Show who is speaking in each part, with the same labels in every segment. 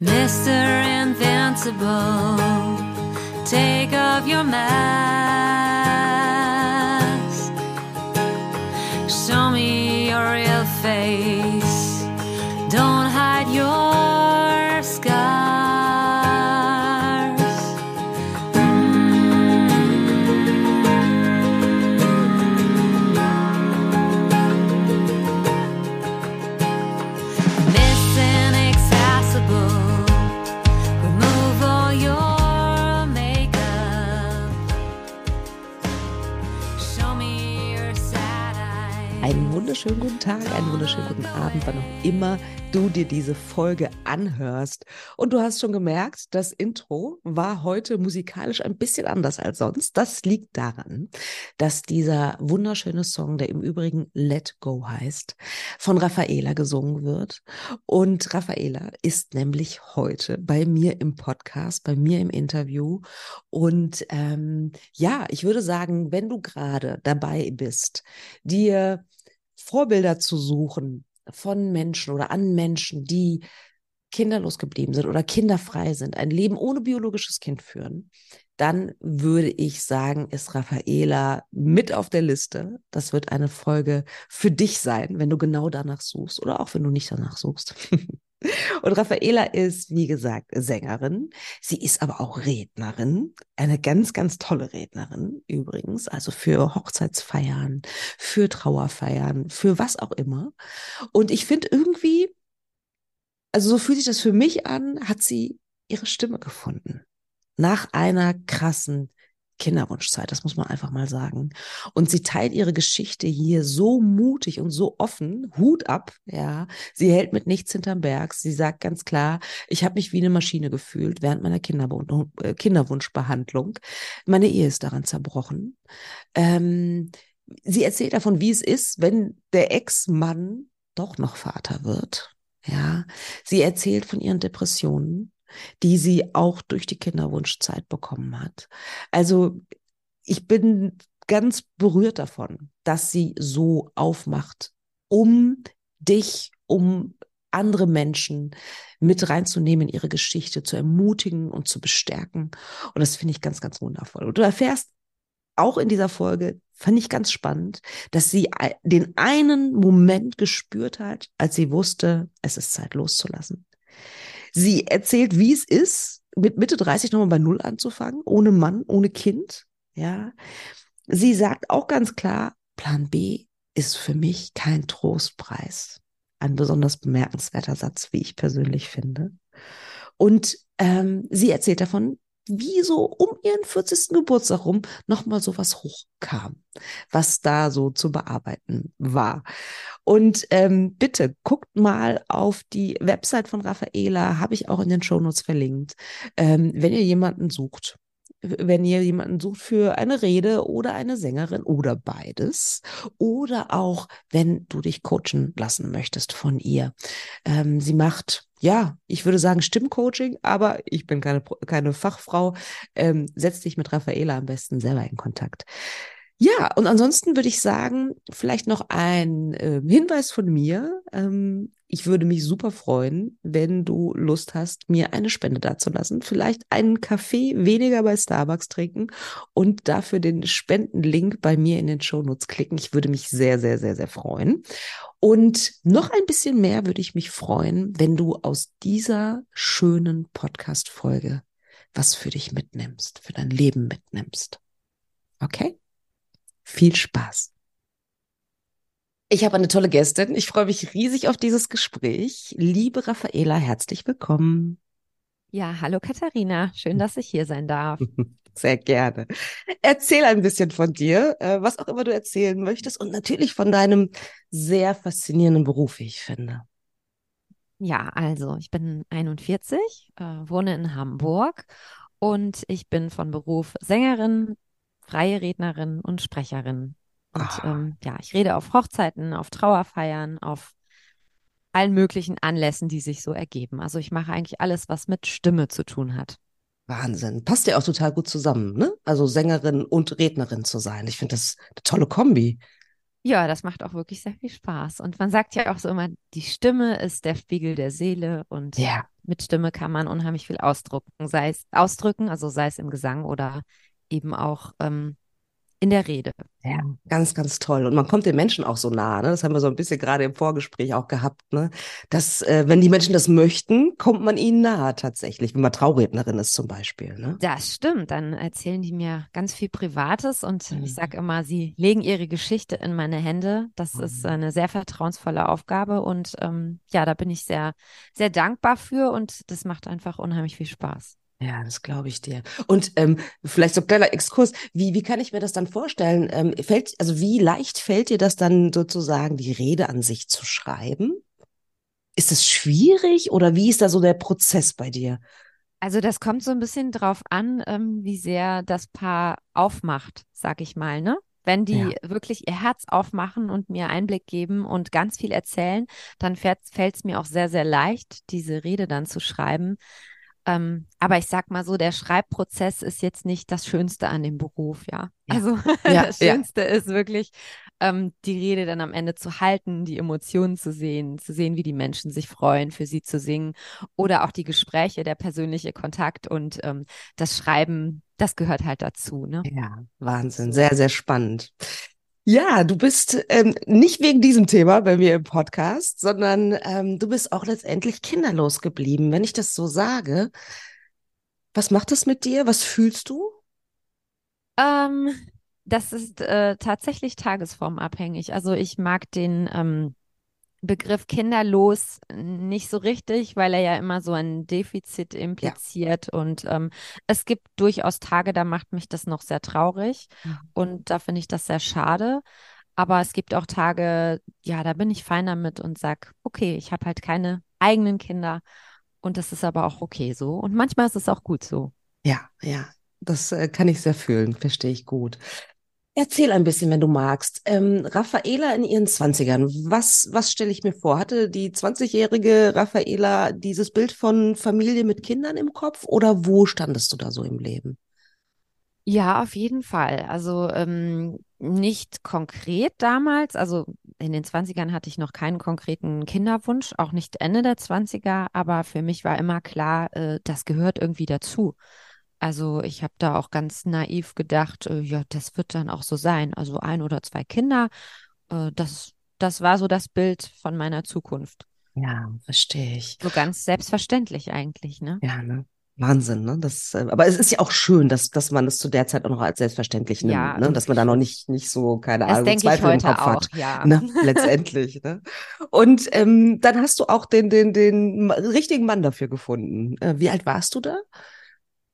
Speaker 1: Mr. Invincible, take off your mask.
Speaker 2: Wunderschönen guten Tag, einen wunderschönen guten Abend, wann auch immer du dir diese Folge anhörst. Und du hast schon gemerkt, das Intro war heute musikalisch ein bisschen anders als sonst. Das liegt daran, dass dieser wunderschöne Song, der im Übrigen Let Go heißt, von Raffaela gesungen wird. Und Raffaela ist nämlich heute bei mir im Podcast, bei mir im Interview. Und ähm, ja, ich würde sagen, wenn du gerade dabei bist, dir Vorbilder zu suchen von Menschen oder an Menschen, die kinderlos geblieben sind oder kinderfrei sind, ein Leben ohne biologisches Kind führen, dann würde ich sagen, ist Raffaela mit auf der Liste. Das wird eine Folge für dich sein, wenn du genau danach suchst oder auch wenn du nicht danach suchst. Und Raffaela ist, wie gesagt, Sängerin. Sie ist aber auch Rednerin. Eine ganz, ganz tolle Rednerin übrigens. Also für Hochzeitsfeiern, für Trauerfeiern, für was auch immer. Und ich finde irgendwie, also so fühlt sich das für mich an, hat sie ihre Stimme gefunden. Nach einer krassen Kinderwunschzeit, das muss man einfach mal sagen. Und sie teilt ihre Geschichte hier so mutig und so offen, Hut ab, ja. Sie hält mit nichts hinterm Berg. Sie sagt ganz klar, ich habe mich wie eine Maschine gefühlt während meiner äh, Kinderwunschbehandlung. Meine Ehe ist daran zerbrochen. Ähm, sie erzählt davon, wie es ist, wenn der Ex-Mann doch noch Vater wird. Ja, sie erzählt von ihren Depressionen die sie auch durch die Kinderwunschzeit bekommen hat. Also ich bin ganz berührt davon, dass sie so aufmacht, um dich, um andere Menschen mit reinzunehmen in ihre Geschichte, zu ermutigen und zu bestärken. Und das finde ich ganz, ganz wundervoll. Und du erfährst auch in dieser Folge, fand ich ganz spannend, dass sie den einen Moment gespürt hat, als sie wusste, es ist Zeit loszulassen. Sie erzählt, wie es ist, mit Mitte 30 nochmal bei Null anzufangen, ohne Mann, ohne Kind. Ja. Sie sagt auch ganz klar, Plan B ist für mich kein Trostpreis. Ein besonders bemerkenswerter Satz, wie ich persönlich finde. Und ähm, sie erzählt davon, wie so um ihren 40. Geburtstag rum nochmal so was hochkam, was da so zu bearbeiten war. Und ähm, bitte guckt mal auf die Website von Raffaela, habe ich auch in den Shownotes verlinkt, ähm, wenn ihr jemanden sucht. Wenn ihr jemanden sucht für eine Rede oder eine Sängerin oder beides. Oder auch, wenn du dich coachen lassen möchtest von ihr. Ähm, sie macht ja, ich würde sagen Stimmcoaching, aber ich bin keine, keine Fachfrau. Ähm, setz dich mit Raffaela am besten selber in Kontakt. Ja, und ansonsten würde ich sagen, vielleicht noch ein äh, Hinweis von mir. Ähm, ich würde mich super freuen, wenn du Lust hast, mir eine Spende dazulassen. Vielleicht einen Kaffee weniger bei Starbucks trinken und dafür den Spendenlink bei mir in den Shownotes klicken. Ich würde mich sehr, sehr, sehr, sehr freuen. Und noch ein bisschen mehr würde ich mich freuen, wenn du aus dieser schönen Podcast-Folge was für dich mitnimmst, für dein Leben mitnimmst. Okay? Viel Spaß. Ich habe eine tolle Gästin. Ich freue mich riesig auf dieses Gespräch. Liebe Raffaela, herzlich willkommen.
Speaker 3: Ja, hallo Katharina. Schön, dass ich hier sein darf.
Speaker 2: Sehr gerne. Erzähl ein bisschen von dir, äh, was auch immer du erzählen möchtest und natürlich von deinem sehr faszinierenden Beruf, wie ich finde.
Speaker 3: Ja, also ich bin 41, äh, wohne in Hamburg und ich bin von Beruf Sängerin, freie Rednerin und Sprecherin. Und
Speaker 2: Ah.
Speaker 3: ähm, ja, ich rede auf Hochzeiten, auf Trauerfeiern, auf allen möglichen Anlässen, die sich so ergeben. Also ich mache eigentlich alles, was mit Stimme zu tun hat.
Speaker 2: Wahnsinn. Passt ja auch total gut zusammen, ne? Also Sängerin und Rednerin zu sein. Ich finde das eine tolle Kombi.
Speaker 3: Ja, das macht auch wirklich sehr viel Spaß. Und man sagt ja auch so immer, die Stimme ist der Spiegel der Seele und
Speaker 2: Ja.
Speaker 3: mit Stimme kann man unheimlich viel ausdrücken, sei es ausdrücken, also sei es im Gesang oder eben auch ähm, in der Rede.
Speaker 2: Ja, ganz, ganz toll. Und man kommt den Menschen auch so nah, ne? Das haben wir so ein bisschen gerade im Vorgespräch auch gehabt, ne? Dass, äh, wenn die Menschen das möchten, kommt man ihnen nahe tatsächlich, wenn man Traurednerin ist zum Beispiel, ne?
Speaker 3: Das stimmt. Dann erzählen die mir ganz viel Privates und
Speaker 2: Mhm.
Speaker 3: ich sage immer, sie legen ihre Geschichte in meine Hände. Das ist
Speaker 2: Mhm.
Speaker 3: eine sehr vertrauensvolle Aufgabe und ähm, ja, da bin ich sehr, sehr dankbar für und das macht einfach unheimlich viel Spaß.
Speaker 2: Ja, das glaube ich dir. Und ähm, vielleicht so ein kleiner Exkurs. Wie, wie kann ich mir das dann vorstellen? Ähm, fällt, also wie leicht fällt dir das dann sozusagen, die Rede an sich zu schreiben? Ist es schwierig oder wie ist da so der Prozess bei dir?
Speaker 3: Also das kommt so ein bisschen drauf an, ähm, wie sehr das Paar aufmacht, sag ich mal, ne? Wenn die
Speaker 2: Ja.
Speaker 3: wirklich ihr Herz aufmachen und mir Einblick geben und ganz viel erzählen, dann fällt es mir auch sehr, sehr leicht, diese Rede dann zu schreiben. Ähm, aber ich sag mal so, der Schreibprozess ist jetzt nicht das Schönste an dem Beruf, ja.
Speaker 2: Ja.
Speaker 3: Also
Speaker 2: Ja,
Speaker 3: das
Speaker 2: ja.
Speaker 3: Schönste ist wirklich, ähm, die Rede dann am Ende zu halten, die Emotionen zu sehen, zu sehen, wie die Menschen sich freuen, für sie zu singen oder auch die Gespräche, der persönliche Kontakt und ähm, das Schreiben, das gehört halt dazu, ne?
Speaker 2: Ja, Wahnsinn, sehr, sehr spannend. Ja, du bist ähm, nicht wegen diesem Thema bei mir im Podcast, sondern ähm, du bist auch letztendlich kinderlos geblieben. Wenn ich das so sage, was macht das mit dir? Was fühlst du?
Speaker 3: Ähm, das ist äh, tatsächlich tagesformabhängig. Also ich mag den ähm, Begriff kinderlos nicht so richtig, weil er ja immer so ein Defizit impliziert. Und ähm, es gibt durchaus Tage, da macht mich das noch sehr traurig.
Speaker 2: Mhm.
Speaker 3: Und da finde ich das sehr schade. Aber es gibt auch Tage, ja, da bin ich fein damit und sag, okay, ich habe halt keine eigenen Kinder. Und das ist aber auch okay so. Und manchmal ist es auch gut so.
Speaker 2: Ja, ja, das äh, kann ich sehr fühlen, verstehe ich gut. Erzähl ein bisschen, wenn du magst. Ähm, Raffaela in ihren Zwanzigern, was, was stelle ich mir vor? Hatte die 20-jährige Raffaela dieses Bild von Familie mit Kindern im Kopf oder wo standest du da so im Leben?
Speaker 3: Ja, auf jeden Fall. Also ähm, nicht konkret damals. Also in den 20ern hatte ich noch keinen konkreten Kinderwunsch, auch nicht Ende der 20er, aber für mich war immer klar, äh, das gehört irgendwie dazu. Also ich habe da auch ganz naiv gedacht, äh, ja, das wird dann auch so sein. Also ein oder zwei Kinder, äh, das, das war so das Bild von meiner Zukunft.
Speaker 2: Ja, verstehe ich.
Speaker 3: So ganz selbstverständlich eigentlich, ne?
Speaker 2: Ja, ne? Wahnsinn, ne? Das, äh, aber es ist ja auch schön, dass, dass man das zu der Zeit auch noch als selbstverständlich nimmt,
Speaker 3: Ja,
Speaker 2: ne? Dass man da noch nicht, nicht so, keine
Speaker 3: Das
Speaker 2: Ahnung,
Speaker 3: denke
Speaker 2: Zweifel im Kopf
Speaker 3: auch,
Speaker 2: hat.
Speaker 3: ja.
Speaker 2: Ne? Letztendlich, ne? Und ähm, dann hast du auch den, den, den richtigen Mann dafür gefunden. Äh, wie alt warst du da?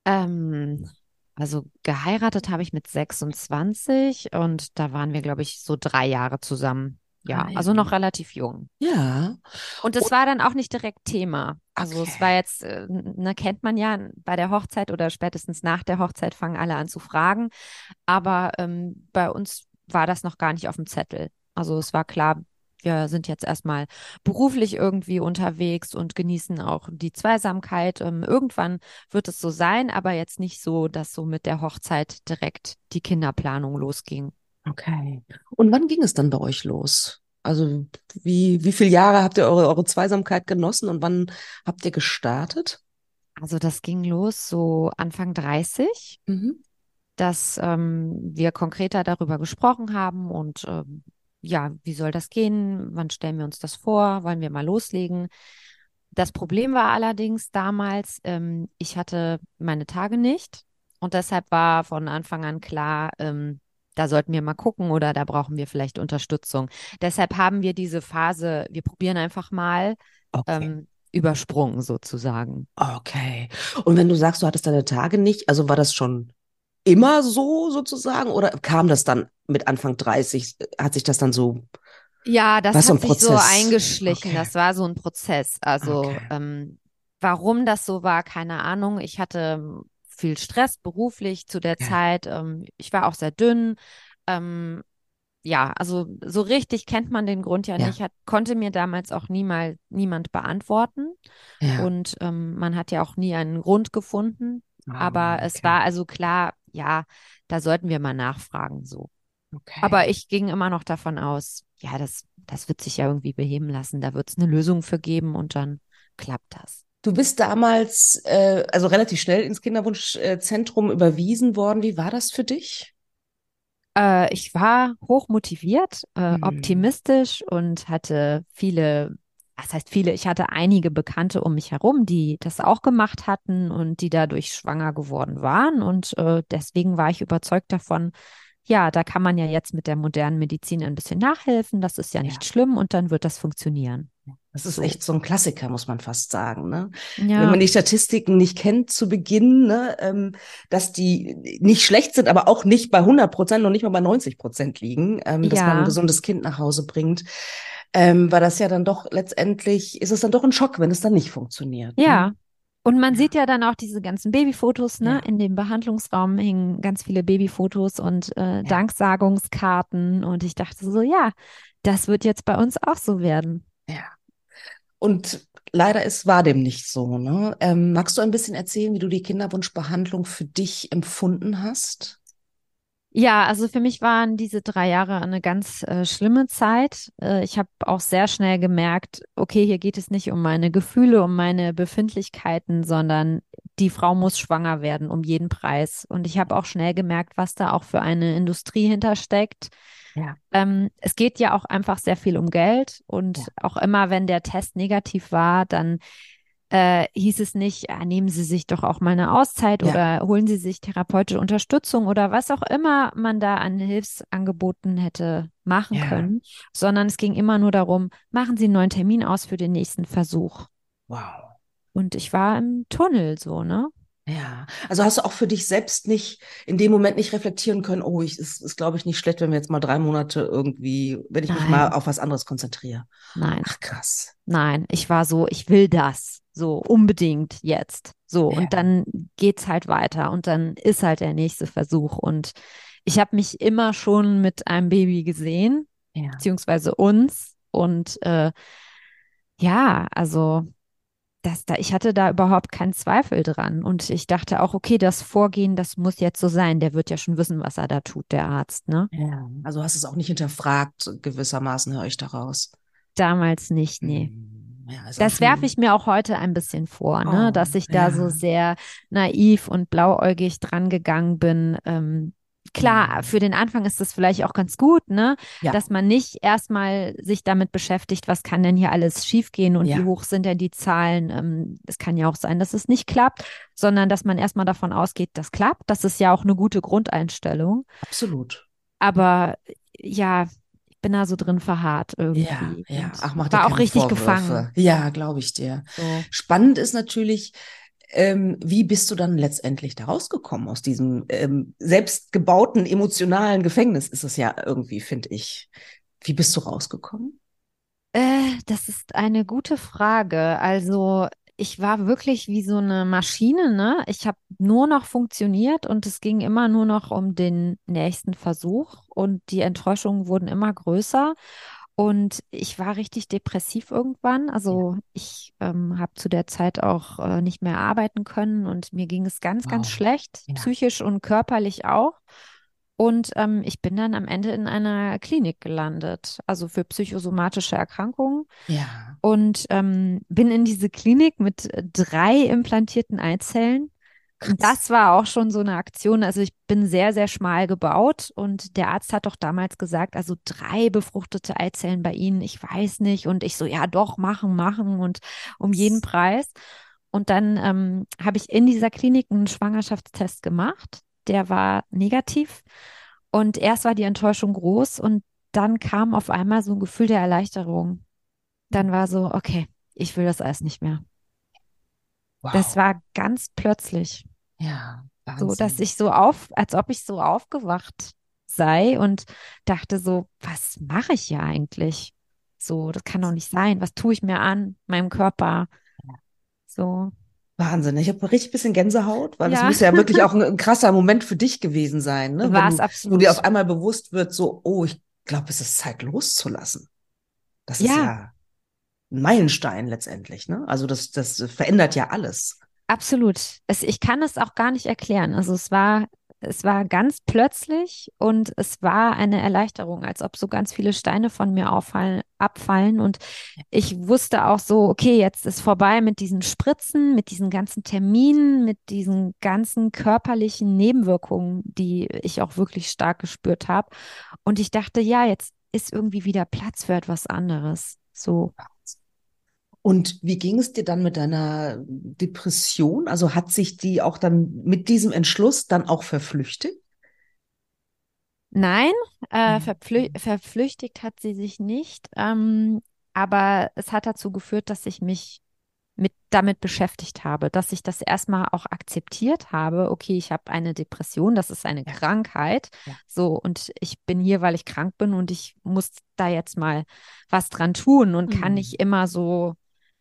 Speaker 3: Ähm, also geheiratet habe ich mit 26 und da waren wir, glaube ich, so drei Jahre zusammen. Ja,
Speaker 2: Ah, ja.
Speaker 3: also noch relativ jung.
Speaker 2: Ja.
Speaker 3: Und es war dann auch nicht direkt Thema. Also es
Speaker 2: Okay.
Speaker 3: war jetzt, äh, ne, kennt man ja, bei der Hochzeit oder spätestens nach der Hochzeit fangen alle an zu fragen. Aber ähm, bei uns war das noch gar nicht auf dem Zettel. Also es war klar, wir sind jetzt erstmal beruflich irgendwie unterwegs und genießen auch die Zweisamkeit. Ähm, irgendwann wird es so sein, aber jetzt nicht so, dass so mit der Hochzeit direkt die Kinderplanung losging.
Speaker 2: Okay. Und wann ging es dann bei euch los? Also wie, wie viele Jahre habt ihr eure, eure Zweisamkeit genossen und wann habt ihr gestartet?
Speaker 3: Also das ging los so Anfang 30.
Speaker 2: Mhm.
Speaker 3: dass ähm, wir konkreter darüber gesprochen haben und ähm, ja, wie soll das gehen? Wann stellen wir uns das vor? Wollen wir mal loslegen? Das Problem war allerdings damals, ähm, ich hatte meine Tage nicht und deshalb war von Anfang an klar, ähm, da sollten wir mal gucken oder da brauchen wir vielleicht Unterstützung. Deshalb haben wir diese Phase, wir probieren einfach mal,
Speaker 2: Okay.
Speaker 3: ähm, übersprungen sozusagen.
Speaker 2: Okay. Und wenn du sagst, du hattest deine Tage nicht, also war das schon immer so sozusagen oder kam das dann mit Anfang 30, hat sich das dann so,
Speaker 3: Ja, das
Speaker 2: War so
Speaker 3: hat sich so
Speaker 2: Prozess.
Speaker 3: eingeschlichen.
Speaker 2: Okay.
Speaker 3: Das war so ein Prozess. Also,
Speaker 2: Okay.
Speaker 3: ähm, warum das so war, keine Ahnung. Ich hatte ähm, viel Stress beruflich zu der
Speaker 2: Ja.
Speaker 3: Zeit. Ähm, ich war auch sehr dünn. Ähm, ja, also so richtig kennt man den Grund ja
Speaker 2: Ja.
Speaker 3: nicht. Hat, konnte mir damals auch niemal, niemand beantworten.
Speaker 2: ja.
Speaker 3: Und ähm, man hat ja auch nie einen Grund gefunden.
Speaker 2: Ah,
Speaker 3: Aber es
Speaker 2: okay.
Speaker 3: war also klar, ja, da sollten wir mal nachfragen, so.
Speaker 2: Okay.
Speaker 3: Aber ich ging immer noch davon aus, ja, das, das wird sich ja irgendwie beheben lassen. Da wird es eine Lösung für geben und dann klappt das.
Speaker 2: Du bist damals, äh, also relativ schnell ins Kinderwunschzentrum überwiesen worden. Wie war das für dich?
Speaker 3: Äh, ich war hoch motiviert, äh,
Speaker 2: Hm.
Speaker 3: optimistisch und hatte viele, was heißt viele, ich hatte einige Bekannte um mich herum, die das auch gemacht hatten und die dadurch schwanger geworden waren. Und äh, deswegen war ich überzeugt davon, ja, da kann man ja jetzt mit der modernen Medizin ein bisschen nachhelfen. Das ist ja
Speaker 2: Ja.
Speaker 3: nicht schlimm und dann wird das funktionieren.
Speaker 2: Das ist
Speaker 3: So.
Speaker 2: echt so ein Klassiker, muss man fast sagen. Ne? Wenn
Speaker 3: Ja,
Speaker 2: man die Statistiken nicht kennt zu Beginn, ne, ähm, dass die nicht schlecht sind, aber auch nicht bei 100 Prozent und nicht mal bei 90 Prozent liegen, ähm, dass man
Speaker 3: Ja.
Speaker 2: ein gesundes Kind nach Hause bringt, ähm, war das ja dann doch letztendlich, ist es dann doch ein Schock, wenn es dann nicht funktioniert.
Speaker 3: ja.
Speaker 2: Ne?
Speaker 3: Und man
Speaker 2: Ja.
Speaker 3: sieht ja dann auch diese ganzen Babyfotos, ne?
Speaker 2: Ja.
Speaker 3: In dem Behandlungsraum hingen ganz viele Babyfotos und äh, Danksagungskarten. Und ich dachte so, ja, das wird jetzt bei uns auch so werden.
Speaker 2: Ja. Und leider ist, war dem nicht so. Ne? Ähm, magst du ein bisschen erzählen, wie du die Kinderwunschbehandlung für dich empfunden hast?
Speaker 3: Ja, also für mich waren diese drei Jahre eine ganz äh, schlimme Zeit. Äh, ich habe auch sehr schnell gemerkt, okay, hier geht es nicht um meine Gefühle, um meine Befindlichkeiten, sondern die Frau muss schwanger werden um jeden Preis. Und ich habe auch schnell gemerkt, was da auch für eine Industrie hintersteckt.
Speaker 2: Ja.
Speaker 3: Ähm, es geht ja auch einfach sehr viel um Geld und
Speaker 2: Ja.
Speaker 3: auch immer, wenn der Test negativ war, dann äh, hieß es nicht, ah, nehmen Sie sich doch auch mal eine Auszeit
Speaker 2: Ja.
Speaker 3: oder holen Sie sich therapeutische Unterstützung oder was auch immer man da an Hilfsangeboten hätte machen
Speaker 2: Ja.
Speaker 3: können, sondern es ging immer nur darum, machen Sie einen neuen Termin aus für den nächsten Versuch.
Speaker 2: Wow.
Speaker 3: Und ich war im Tunnel so, ne?
Speaker 2: Ja, also hast du auch für dich selbst nicht in dem Moment nicht reflektieren können, oh, ich, es ist, glaube ich, nicht schlecht, wenn wir jetzt mal drei Monate irgendwie, wenn ich mich
Speaker 3: Nein.
Speaker 2: mal auf was anderes konzentriere.
Speaker 3: Nein,
Speaker 2: Ach, krass.
Speaker 3: nein, ich war so, ich will das, so unbedingt jetzt. So,
Speaker 2: Ja.
Speaker 3: und dann geht's halt weiter und dann ist halt der nächste Versuch. Und ich habe mich immer schon mit einem Baby gesehen,
Speaker 2: Ja.
Speaker 3: beziehungsweise uns. Und äh, ja, also das, da, ich hatte da überhaupt keinen Zweifel dran. Und ich dachte auch, okay, das Vorgehen, das muss jetzt so sein. Der wird ja schon wissen, was er da tut, der Arzt, ne?
Speaker 2: Ja. Also hast es auch nicht hinterfragt, gewissermaßen höre ich daraus.
Speaker 3: Damals nicht, nee.
Speaker 2: Hm, Ja,
Speaker 3: Das werfe ich mir auch heute ein bisschen vor, ne?
Speaker 2: Oh,
Speaker 3: Dass ich da so
Speaker 2: ja.
Speaker 3: sehr naiv und blauäugig dran gegangen bin. Ähm, klar,
Speaker 2: Mhm.
Speaker 3: für den Anfang ist das vielleicht auch ganz gut, ne?
Speaker 2: Ja.
Speaker 3: Dass man nicht erstmal sich damit beschäftigt, was kann denn hier alles schiefgehen und
Speaker 2: Ja.
Speaker 3: wie hoch sind denn die Zahlen. Ähm, es kann ja auch sein, dass es nicht klappt, sondern dass man erstmal davon ausgeht, das klappt. Das ist ja auch eine gute Grundeinstellung.
Speaker 2: Absolut.
Speaker 3: Aber ja, ich bin da so drin verharrt
Speaker 2: Ja,
Speaker 3: irgendwie.
Speaker 2: ja.
Speaker 3: und
Speaker 2: Ach, mach
Speaker 3: war auch richtig
Speaker 2: Vorwürfe.
Speaker 3: gefangen.
Speaker 2: Ja, glaube ich dir.
Speaker 3: So.
Speaker 2: Spannend ist natürlich, ähm, wie bist du dann letztendlich da rausgekommen aus diesem ähm, selbstgebauten emotionalen Gefängnis? Ist es ja irgendwie, finde ich. Wie bist du rausgekommen?
Speaker 3: Äh, das ist eine gute Frage. Also, ich war wirklich wie so eine Maschine, ne? Ich habe nur noch funktioniert und es ging immer nur noch um den nächsten Versuch und die Enttäuschungen wurden immer größer. Und ich war richtig depressiv irgendwann. Also ich ähm, habe zu der Zeit auch äh, nicht mehr arbeiten können und mir ging es ganz, ganz
Speaker 2: Wow.
Speaker 3: schlecht,
Speaker 2: Ja.
Speaker 3: psychisch und körperlich auch. Und ähm, ich bin dann am Ende in einer Klinik gelandet, also für psychosomatische Erkrankungen.
Speaker 2: Ja.
Speaker 3: Und ähm, bin in diese Klinik mit äh, drei implantierten Eizellen. Das war auch schon so eine Aktion. Also ich bin sehr, sehr schmal gebaut und der Arzt hat doch damals gesagt, also drei befruchtete Eizellen bei Ihnen, ich weiß nicht. Und ich so, ja doch, machen, machen und um jeden Preis. Und dann ähm, habe ich in dieser Klinik einen Schwangerschaftstest gemacht. Der war negativ. Und erst war die Enttäuschung groß und dann kam auf einmal so ein Gefühl der Erleichterung. Dann war so, okay, ich will das alles nicht mehr.
Speaker 2: Wow.
Speaker 3: Das war ganz plötzlich.
Speaker 2: Ja
Speaker 3: So, dass
Speaker 2: Wahnsinn.
Speaker 3: ich so auf, als ob ich so aufgewacht sei und dachte so, was mache ich hier eigentlich? So, das kann doch nicht sein. Was tue ich mir an, meinem Körper? So,
Speaker 2: Wahnsinn. Ich habe richtig bisschen Gänsehaut, weil das
Speaker 3: Ja.
Speaker 2: muss ja wirklich auch ein, ein krasser Moment für dich gewesen sein, ne?
Speaker 3: War
Speaker 2: Wenn
Speaker 3: es absolut.
Speaker 2: wo dir auf einmal bewusst wird, so, oh, ich glaube, es ist Zeit loszulassen. Das ist
Speaker 3: Ja.
Speaker 2: ja ein Meilenstein letztendlich, ne? Also das, das verändert ja alles.
Speaker 3: Absolut. Es, ich kann es auch gar nicht erklären. Also es war es war ganz plötzlich und es war eine Erleichterung, als ob so ganz viele Steine von mir auffallen, abfallen. Und ich wusste auch so, okay, jetzt ist vorbei mit diesen Spritzen, mit diesen ganzen Terminen, mit diesen ganzen körperlichen Nebenwirkungen, die ich auch wirklich stark gespürt habe. Und ich dachte, ja, jetzt ist irgendwie wieder Platz für etwas anderes. So.
Speaker 2: Und wie ging es dir dann mit deiner Depression? Also hat sich die auch dann mit diesem Entschluss dann auch verflüchtigt?
Speaker 3: Nein, äh,
Speaker 2: Mhm.
Speaker 3: verpflü verflüchtigt hat sie sich nicht, ähm, aber es hat dazu geführt, dass ich mich mit damit beschäftigt habe, dass ich das erstmal auch akzeptiert habe. Okay, ich habe eine Depression, das ist eine
Speaker 2: Ja.
Speaker 3: Krankheit.
Speaker 2: Ja.
Speaker 3: So, und ich bin hier, weil ich krank bin und ich muss da jetzt mal was dran tun und kann
Speaker 2: Mhm.
Speaker 3: nicht immer so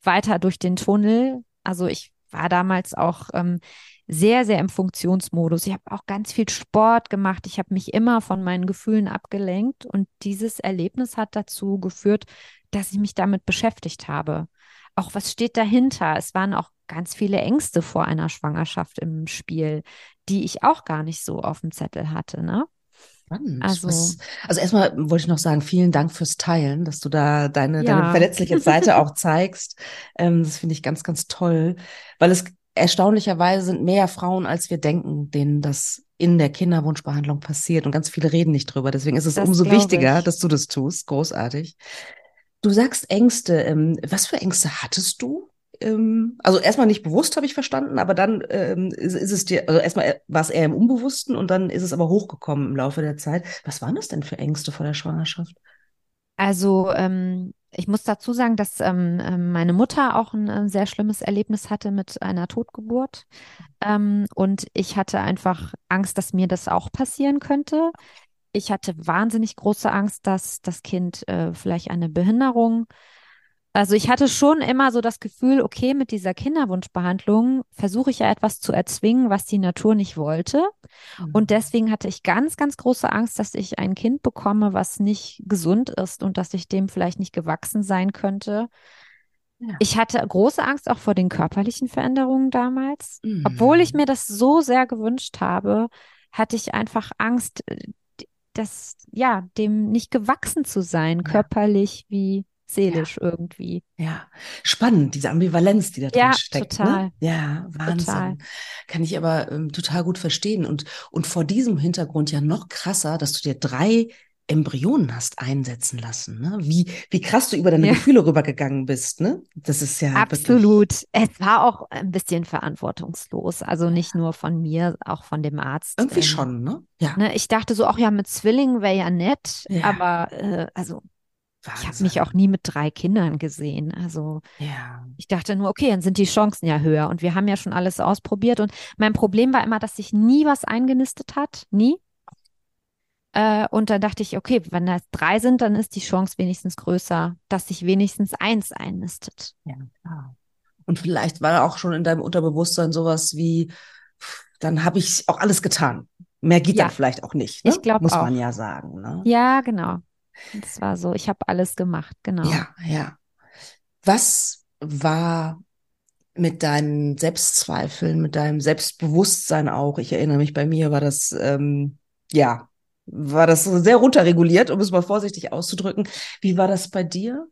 Speaker 3: weiter durch den Tunnel. Also ich war damals auch ähm, sehr, sehr im Funktionsmodus. Ich habe auch ganz viel Sport gemacht. Ich habe mich immer von meinen Gefühlen abgelenkt und dieses Erlebnis hat dazu geführt, dass ich mich damit beschäftigt habe. Auch was steht dahinter? Es waren auch ganz viele Ängste vor einer Schwangerschaft im Spiel, die ich auch gar nicht so auf dem Zettel hatte, ne?
Speaker 2: Spannend.
Speaker 3: Also-
Speaker 2: Was, also erstmal wollte ich noch sagen, vielen Dank fürs Teilen, dass du da deine, deine
Speaker 3: Ja.
Speaker 2: verletzliche Seite auch zeigst. Ähm, das finde ich ganz, ganz toll, weil es erstaunlicherweise sind mehr Frauen, als wir denken, denen das in der Kinderwunschbehandlung passiert und ganz viele reden nicht drüber. Deswegen ist es
Speaker 3: Das
Speaker 2: umso wichtiger,
Speaker 3: ich.
Speaker 2: dass du das tust. Großartig. Du sagst Ängste. Ähm, was für Ängste hattest du? Ähm, also erstmal nicht bewusst, habe ich verstanden, aber dann ähm, ist, ist es dir, also erstmal war es eher im Unbewussten und dann ist es aber hochgekommen im Laufe der Zeit. Was waren das denn für Ängste vor der Schwangerschaft?
Speaker 3: Also ähm, ich muss dazu sagen, dass ähm, ähm, meine Mutter auch ein, äh, sehr schlimmes Erlebnis hatte mit einer Totgeburt. Ähm, und ich hatte einfach Angst, dass mir das auch passieren könnte. Ich hatte wahnsinnig große Angst, dass das Kind äh, vielleicht eine Behinderung. Also ich hatte schon immer so das Gefühl, okay, mit dieser Kinderwunschbehandlung versuche ich ja etwas zu erzwingen, was die Natur nicht wollte.
Speaker 2: Mhm.
Speaker 3: Und deswegen hatte ich ganz, ganz große Angst, dass ich ein Kind bekomme, was nicht gesund ist und dass ich dem vielleicht nicht gewachsen sein könnte.
Speaker 2: Ja.
Speaker 3: Ich hatte große Angst auch vor den körperlichen Veränderungen damals.
Speaker 2: Mhm.
Speaker 3: Obwohl ich mir das so sehr gewünscht habe, hatte ich einfach Angst, äh, d- das, ja, dem nicht gewachsen zu sein,
Speaker 2: Ja.
Speaker 3: körperlich wie seelisch irgendwie.
Speaker 2: Ja, spannend, diese Ambivalenz, die da drin
Speaker 3: Ja,
Speaker 2: steckt.
Speaker 3: total.
Speaker 2: Ne? Ja, Wahnsinn.
Speaker 3: Total.
Speaker 2: Kann ich aber ähm, total gut verstehen. Und, und vor diesem Hintergrund ja noch krasser, dass du dir drei Embryonen hast einsetzen lassen. Ne? Wie, wie krass du über deine
Speaker 3: Ja.
Speaker 2: Gefühle rübergegangen bist. Ne? Das ist ja.
Speaker 3: Absolut. Es war auch ein bisschen verantwortungslos. Also nicht nur von mir, auch von dem Arzt.
Speaker 2: Irgendwie
Speaker 3: Ähm,
Speaker 2: schon, ne? Ja.
Speaker 3: Ne, ich dachte so, ach ja, mit Zwillingen wäre ja nett,
Speaker 2: Ja.
Speaker 3: aber äh, also ich habe
Speaker 2: Wahnsinn.
Speaker 3: mich auch nie mit drei Kindern gesehen. Also
Speaker 2: Ja.
Speaker 3: ich dachte nur, okay, dann sind die Chancen ja höher und wir haben ja schon alles ausprobiert und mein Problem war immer, dass sich nie was eingenistet hat, nie. Äh, und dann dachte ich, okay, wenn das drei sind, dann ist die Chance wenigstens größer, dass sich wenigstens eins einnistet.
Speaker 2: Ja, klar. Und vielleicht war auch schon in deinem Unterbewusstsein sowas wie, dann habe ich auch alles getan. Mehr geht
Speaker 3: Ja.
Speaker 2: dann vielleicht auch nicht. Ne?
Speaker 3: Ich glaub
Speaker 2: Muss
Speaker 3: auch.
Speaker 2: man ja sagen. Ne?
Speaker 3: Ja, genau. Das war so, ich habe alles gemacht, genau.
Speaker 2: Ja, ja. Was war mit deinen Selbstzweifeln, mit deinem Selbstbewusstsein auch? Ich erinnere mich, bei mir war das, ähm, ja, war das sehr runterreguliert, um es mal vorsichtig auszudrücken. Wie war das bei dir?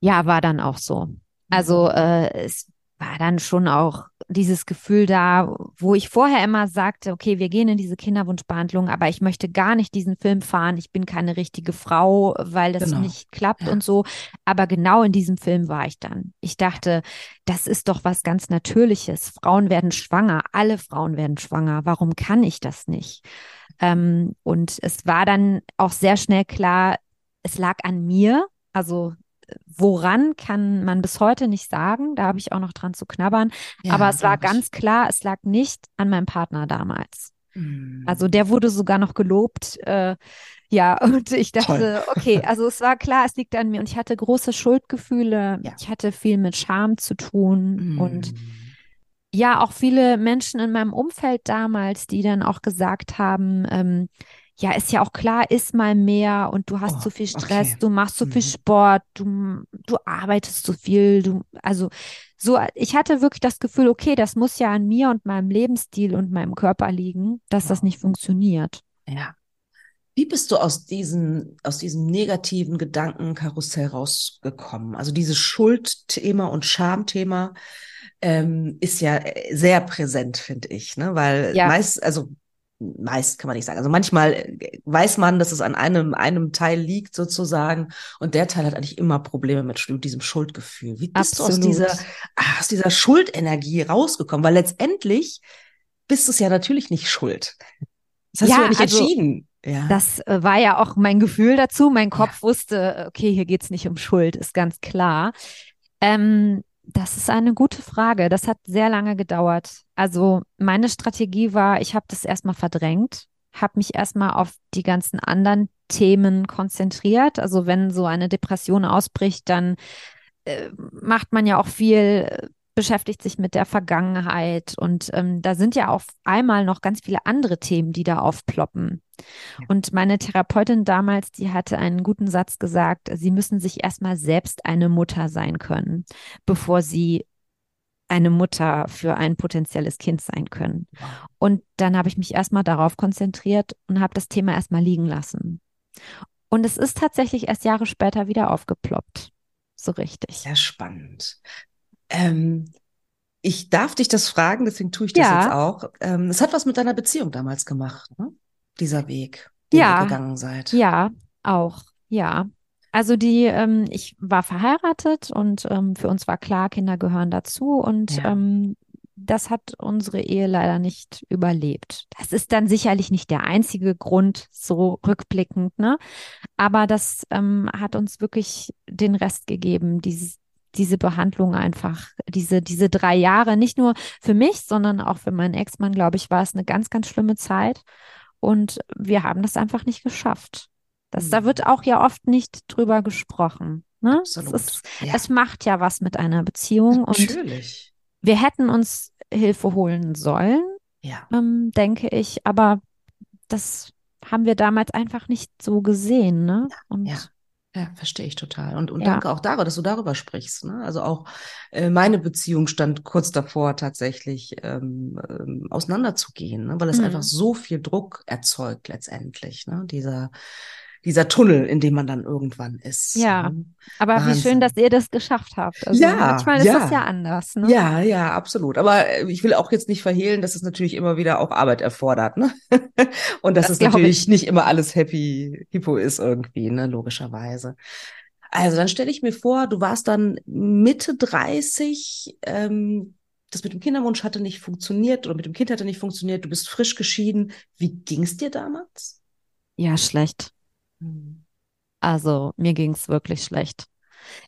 Speaker 3: Ja, war dann auch so. Also äh, es war dann schon auch dieses Gefühl da, wo ich vorher immer sagte, okay, wir gehen in diese Kinderwunschbehandlung, aber ich möchte gar nicht diesen Film fahren. Ich bin keine richtige Frau, weil das
Speaker 2: Genau.
Speaker 3: nicht klappt
Speaker 2: Ja.
Speaker 3: und so. Aber genau in diesem Film war ich dann. Ich dachte, das ist doch was ganz Natürliches. Frauen werden schwanger. Alle Frauen werden schwanger. Warum kann ich das nicht? Ähm, und es war dann auch sehr schnell klar, es lag an mir. Also woran kann man bis heute nicht sagen. Da habe ich auch noch dran zu knabbern.
Speaker 2: Ja,
Speaker 3: Aber es war ganz klar, es lag nicht an meinem Partner damals.
Speaker 2: Hm.
Speaker 3: Also der wurde sogar noch gelobt. Äh, ja, und ich dachte, okay, also es war klar, es liegt an mir. Und ich hatte große Schuldgefühle.
Speaker 2: Ja.
Speaker 3: Ich hatte viel mit Scham zu tun. Und
Speaker 2: Hm.
Speaker 3: ja, auch viele Menschen in meinem Umfeld damals, die dann auch gesagt haben, ähm, ja, ist ja auch klar, isst mal mehr und du hast
Speaker 2: Oh,
Speaker 3: zu viel Stress,
Speaker 2: okay.
Speaker 3: du machst zu viel
Speaker 2: Mhm.
Speaker 3: Sport, du, du arbeitest zu viel, du, also so, ich hatte wirklich das Gefühl, okay, das muss ja an mir und meinem Lebensstil und meinem Körper liegen, dass das
Speaker 2: Wow.
Speaker 3: nicht funktioniert.
Speaker 2: Ja. Wie bist du aus diesem, aus diesem negativen Gedankenkarussell rausgekommen? Also dieses Schuldthema und Schamthema ähm, ist ja äh, sehr präsent, finde ich, ne? Weil
Speaker 3: Ja.
Speaker 2: meist, also meist kann man nicht sagen. Also manchmal äh, weiß man, dass es an einem, einem Teil liegt sozusagen und der Teil hat eigentlich immer Probleme mit Schuld- diesem Schuldgefühl. Wie bist du aus
Speaker 3: Absolut.
Speaker 2: dieser, ah, aus dieser Schuldenergie rausgekommen? Weil letztendlich bist du es ja natürlich nicht schuld. Das hast
Speaker 3: Ja,
Speaker 2: du ja nicht
Speaker 3: also
Speaker 2: entschieden. Ja.
Speaker 3: Das äh, war ja auch mein Gefühl dazu. Mein Kopf wusste, okay, hier geht's nicht um Schuld, ist ganz klar. Ähm, das ist eine gute Frage. Das hat sehr lange gedauert. Also meine Strategie war, ich habe das erstmal verdrängt, habe mich erstmal auf die ganzen anderen Themen konzentriert. Also wenn so eine Depression ausbricht, dann äh, macht man ja auch viel, äh, beschäftigt sich mit der Vergangenheit und ähm, da sind ja auf einmal noch ganz viele andere Themen, die da aufploppen. Und meine Therapeutin damals, die hatte einen guten Satz gesagt, sie müssen sich erstmal selbst eine Mutter sein können, bevor sie eine Mutter für ein potenzielles Kind sein können. Und dann habe ich mich erstmal darauf konzentriert und habe das Thema erstmal liegen lassen. Und es ist tatsächlich erst Jahre später wieder aufgeploppt. So richtig.
Speaker 2: Sehr spannend. Ähm, ich darf dich das fragen, deswegen tue ich das
Speaker 3: Ja.
Speaker 2: jetzt auch. Ähm, es hat was mit deiner Beziehung damals gemacht, ne? Dieser Weg, den
Speaker 3: Ja.
Speaker 2: ihr gegangen seid.
Speaker 3: Ja, auch, ja. Also die, ähm, ich war verheiratet und ähm, für uns war klar, Kinder gehören dazu und
Speaker 2: Ja.
Speaker 3: ähm, das hat unsere Ehe leider nicht überlebt. Das ist dann sicherlich nicht der einzige Grund, so rückblickend, ne? Aber das ähm, hat uns wirklich den Rest gegeben, dieses, diese Behandlung einfach, diese, diese drei Jahre, nicht nur für mich, sondern auch für meinen Ex-Mann, glaube ich, war es eine ganz, ganz schlimme Zeit. Und wir haben das einfach nicht geschafft. Das, da
Speaker 2: Mhm.
Speaker 3: wird auch ja oft nicht drüber gesprochen. Ne? Es,
Speaker 2: Absolut.
Speaker 3: ist,
Speaker 2: Ja.
Speaker 3: es macht ja was mit einer Beziehung und
Speaker 2: Natürlich.
Speaker 3: wir hätten uns Hilfe holen sollen,
Speaker 2: Ja.
Speaker 3: ähm, denke ich, aber das haben wir damals einfach nicht so gesehen. Ne? Und
Speaker 2: Ja. Ja, verstehe ich total. Und, und
Speaker 3: Ja.
Speaker 2: danke auch darüber, dass du darüber sprichst. Ne? Also auch äh, meine Beziehung stand kurz davor, tatsächlich ähm, ähm, auseinanderzugehen, ne? weil es
Speaker 3: Mhm.
Speaker 2: einfach so viel Druck erzeugt letztendlich. Ne? Dieser, dieser Tunnel, in dem man dann irgendwann ist.
Speaker 3: Ja.
Speaker 2: Ne?
Speaker 3: Aber wie schön,
Speaker 2: Wahnsinn.
Speaker 3: dass ihr das geschafft habt. Also
Speaker 2: Ja,
Speaker 3: manchmal ist das
Speaker 2: ja.
Speaker 3: ja anders. Ne?
Speaker 2: Ja, ja, absolut. Aber äh, ich will auch jetzt nicht verhehlen, dass es natürlich immer wieder auch Arbeit erfordert, ne? Und dass
Speaker 3: Das
Speaker 2: es natürlich
Speaker 3: ich.
Speaker 2: nicht immer alles happy hippo ist irgendwie, ne? Logischerweise. Also dann stelle ich mir vor, du warst dann Mitte 30, ähm, das mit dem Kinderwunsch hatte nicht funktioniert oder mit dem Kind hatte nicht funktioniert, du bist frisch geschieden. Wie ging's dir damals?
Speaker 3: ja, schlecht. Also mir ging es wirklich schlecht.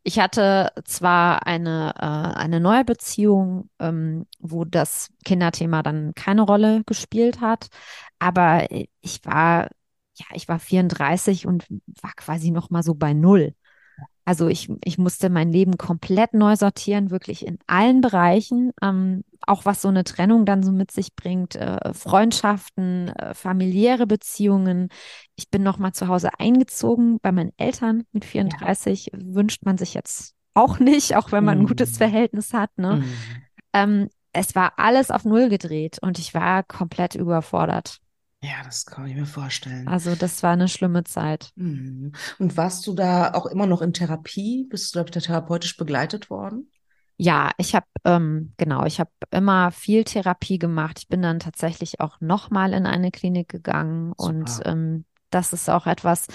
Speaker 3: Ich hatte zwar eine, äh, eine neue Beziehung, ähm, wo das Kinderthema dann keine Rolle gespielt hat, aber ich war, ja, ich war 34 und war quasi noch mal so bei Null. Also ich, ich musste mein Leben komplett neu sortieren, wirklich in allen Bereichen, ähm, auch was so eine Trennung dann so mit sich bringt, äh, Freundschaften, äh, familiäre Beziehungen. Ich bin noch mal zu Hause eingezogen bei meinen Eltern mit 34. Wünscht man sich jetzt auch nicht, auch wenn man ein gutes
Speaker 2: Mhm.
Speaker 3: Verhältnis hat. Ne?
Speaker 2: Mhm.
Speaker 3: Ähm, es war alles auf Null gedreht und ich war komplett überfordert.
Speaker 2: Ja, das kann ich mir vorstellen.
Speaker 3: Also das war eine schlimme Zeit.
Speaker 2: Mhm. Und warst du da auch immer noch in Therapie? Bist du da therapeutisch begleitet worden?
Speaker 3: Ja, ich habe ähm, genau, ich habe immer viel Therapie gemacht. Ich bin dann tatsächlich auch nochmal in eine Klinik gegangen und
Speaker 2: Super.
Speaker 3: ähm, das ist auch etwas,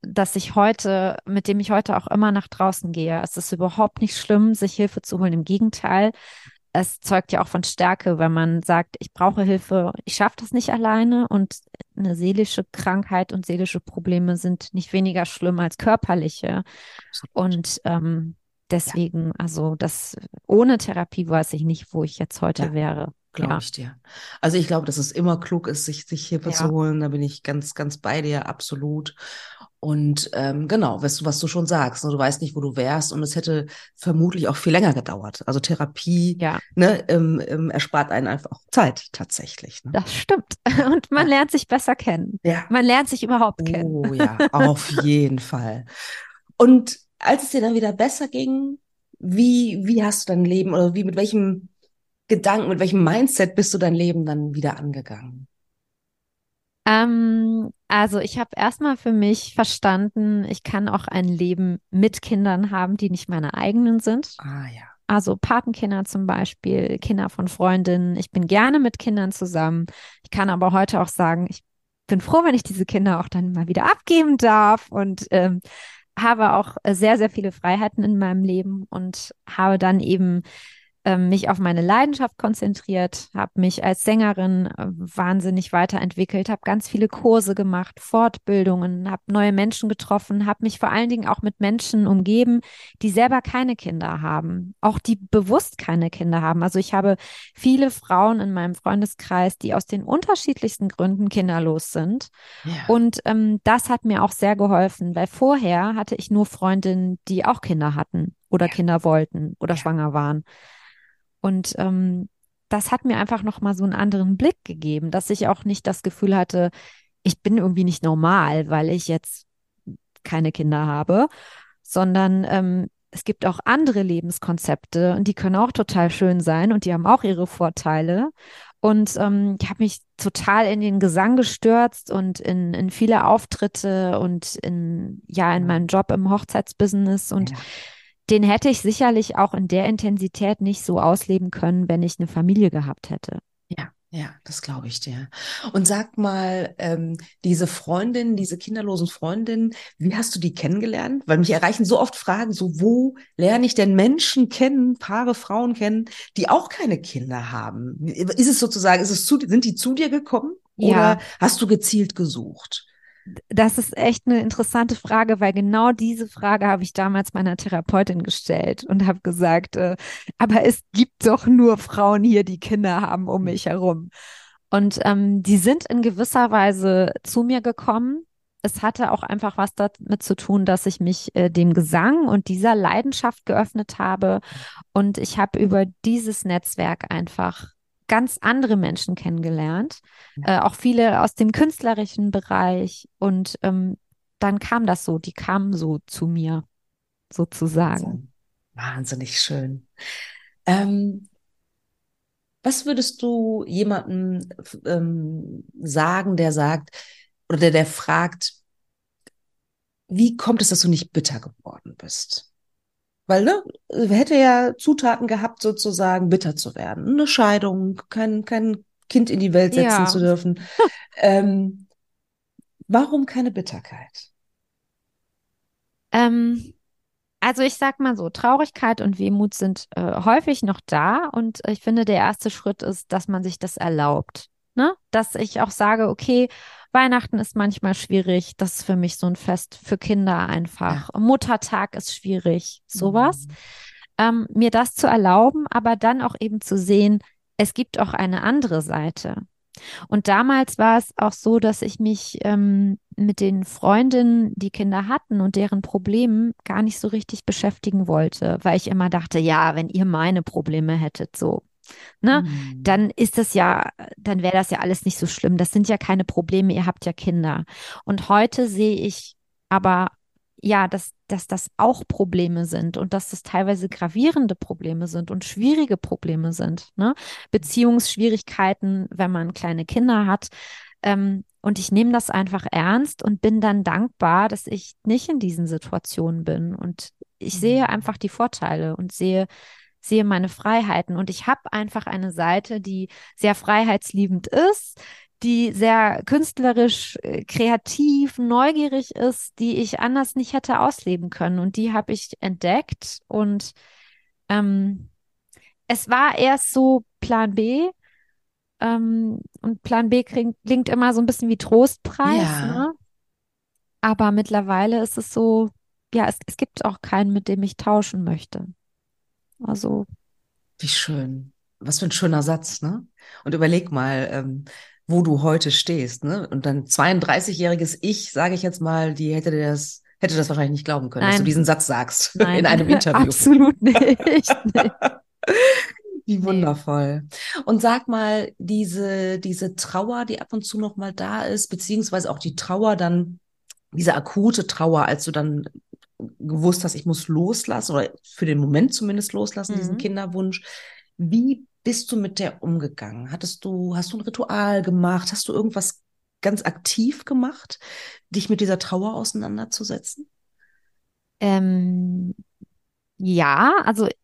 Speaker 3: das ich heute, mit dem ich heute auch immer nach draußen gehe. Es ist überhaupt nicht schlimm, sich Hilfe zu holen. Im Gegenteil, es zeugt ja auch von Stärke, wenn man sagt, ich brauche Hilfe, ich schaffe das nicht alleine und eine seelische Krankheit und seelische Probleme sind nicht weniger schlimm als körperliche. Und ähm, deswegen, also das ohne Therapie weiß ich nicht, wo ich jetzt heute
Speaker 2: Ja.
Speaker 3: wäre.
Speaker 2: Glaube
Speaker 3: Ja.
Speaker 2: ich dir. Also ich glaube, dass es immer klug ist, sich, sich Hilfe
Speaker 3: Ja.
Speaker 2: zu holen. Da bin ich ganz, ganz bei dir, absolut. Und ähm, genau, was, was du schon sagst, ne? du weißt nicht, wo du wärst und es hätte vermutlich auch viel länger gedauert. Also Therapie
Speaker 3: Ja,
Speaker 2: ne, ähm, ähm, erspart einen einfach Zeit tatsächlich. Ne?
Speaker 3: das stimmt. Und man lernt sich besser kennen.
Speaker 2: Ja.
Speaker 3: Man lernt sich überhaupt kennen.
Speaker 2: Oh ja, auf jeden Fall. Und als es dir dann wieder besser ging, wie, wie hast du dein Leben oder wie, mit welchem Gedanken, mit welchem Mindset bist du dein Leben dann wieder angegangen?
Speaker 3: Ähm, also ich habe erstmal für mich verstanden, ich kann auch ein Leben mit Kindern haben, die nicht meine eigenen sind.
Speaker 2: Ah ja.
Speaker 3: Also Patenkinder zum Beispiel, Kinder von Freundinnen. Ich bin gerne mit Kindern zusammen. Ich kann aber heute auch sagen, ich bin froh, wenn ich diese Kinder auch dann mal wieder abgeben darf und ähm, habe auch sehr, sehr viele Freiheiten in meinem Leben und habe dann eben ähm, mich auf meine Leidenschaft konzentriert, habe mich als Sängerin äh, wahnsinnig weiterentwickelt, habe ganz viele Kurse gemacht, Fortbildungen, habe neue Menschen getroffen, habe mich vor allen Dingen auch mit Menschen umgeben, die selber keine Kinder haben, auch die bewusst keine Kinder haben. Also ich habe viele Frauen in meinem Freundeskreis, die aus den unterschiedlichsten Gründen kinderlos sind.
Speaker 2: Ja.
Speaker 3: Und ähm, das hat mir auch sehr geholfen, weil vorher hatte ich nur Freundinnen, die auch Kinder hatten oder Kinder wollten oder schwanger waren. Und ähm, das hat mir einfach nochmal so einen anderen Blick gegeben, dass ich auch nicht das Gefühl hatte, ich bin irgendwie nicht normal, weil ich jetzt keine Kinder habe, sondern ähm, es gibt auch andere Lebenskonzepte und die können auch total schön sein und die haben auch ihre Vorteile. Und ähm, ich habe mich total in den Gesang gestürzt und in, in viele Auftritte und in, ja, in meinen Job im Hochzeitsbusiness. Und
Speaker 2: Ja.
Speaker 3: Den hätte ich sicherlich auch in der Intensität nicht so ausleben können, wenn ich eine Familie gehabt hätte.
Speaker 2: Ja, ja, das glaube ich dir. Und sag mal, ähm, diese Freundin, diese kinderlosen Freundinnen, wie hast du die kennengelernt? Weil mich erreichen so oft Fragen, so wo lerne ich denn Menschen kennen, Paare, Frauen kennen, die auch keine Kinder haben? Ist es sozusagen, ist es zu, sind die zu dir gekommen
Speaker 3: Ja.
Speaker 2: oder hast du gezielt gesucht?
Speaker 3: Das ist echt eine interessante Frage, weil genau diese Frage habe ich damals meiner Therapeutin gestellt und habe gesagt, äh, aber es gibt doch nur Frauen hier, die Kinder haben um mich herum. Und ähm, die sind in gewisser Weise zu mir gekommen. Es hatte auch einfach was damit zu tun, dass ich mich äh, dem Gesang und dieser Leidenschaft geöffnet habe. Und ich habe über dieses Netzwerk einfach ganz andere Menschen kennengelernt, äh, auch viele aus dem künstlerischen Bereich. Und ähm, dann kam das so, die kamen so zu mir, sozusagen.
Speaker 2: Wahnsinn. Wahnsinnig schön. Ähm, was würdest du jemandem ähm, sagen, der sagt, oder der, der fragt, wie kommt es, dass du nicht bitter geworden bist? Weil, ne, hätte ja Zutaten gehabt, sozusagen bitter zu werden. Eine Scheidung, kein, kein Kind in die Welt setzen
Speaker 3: Ja.
Speaker 2: zu dürfen. Ähm, warum keine Bitterkeit?
Speaker 3: Ähm, also ich sag mal so, Traurigkeit und Wehmut sind äh, häufig noch da und ich finde, der erste Schritt ist, dass man sich das erlaubt. Ne? Dass ich auch sage, okay, Weihnachten ist manchmal schwierig, das ist für mich so ein Fest für Kinder einfach. Muttertag ist schwierig, sowas. Ähm, mir das zu erlauben, aber dann auch eben zu sehen, es gibt auch eine andere Seite. Und damals war es auch so, dass ich mich ähm, mit den Freundinnen, die Kinder hatten und deren Problemen gar nicht so richtig beschäftigen wollte, weil ich immer dachte, ja, wenn ihr meine Probleme hättet, so, ne,
Speaker 2: Mhm.
Speaker 3: dann ist das ja, dann wäre das ja alles nicht so schlimm. Das sind ja keine Probleme, ihr habt ja Kinder. Und heute sehe ich aber, ja, dass, dass das auch Probleme sind und dass das teilweise gravierende Probleme sind und schwierige Probleme sind, ne? Beziehungsschwierigkeiten, wenn man kleine Kinder hat. Ähm, und ich nehme das einfach ernst und bin dann dankbar, dass ich nicht in diesen Situationen bin. Und ich sehe
Speaker 2: Mhm.
Speaker 3: einfach die Vorteile und sehe, sehe meine Freiheiten. Und ich habe einfach eine Seite, die sehr freiheitsliebend ist, die sehr künstlerisch, äh, kreativ, neugierig ist, die ich anders nicht hätte ausleben können. Und die habe ich entdeckt. Und ähm, es war erst so Plan B. Ähm, und Plan B klingt, klingt immer so ein bisschen wie Trostpreis,
Speaker 2: Ja.
Speaker 3: ne? Aber mittlerweile ist es so, ja, es, es gibt auch keinen, mit dem ich tauschen möchte. Also,
Speaker 2: Wie schön. Was für ein schöner Satz, ne? Und überleg mal, ähm, wo du heute stehst, ne? Und dein 32-jähriges Ich, sage ich jetzt mal, die hätte dir das, hätte das wahrscheinlich nicht glauben können, dass du
Speaker 3: Nein.
Speaker 2: diesen Satz sagst
Speaker 3: Nein,
Speaker 2: in einem Interview.
Speaker 3: Absolut nicht.
Speaker 2: Wie wundervoll. Und sag mal, diese, diese Trauer, die ab und zu noch mal da ist, beziehungsweise auch die Trauer dann, diese akute Trauer, als du dann gewusst hast, ich muss loslassen oder für den Moment zumindest loslassen, diesen
Speaker 3: Mhm.
Speaker 2: Kinderwunsch. Wie bist du mit der umgegangen? Hattest du, hast du ein Ritual gemacht? Hast du irgendwas ganz aktiv gemacht, dich mit dieser Trauer auseinanderzusetzen?
Speaker 3: Ähm, ja, also ich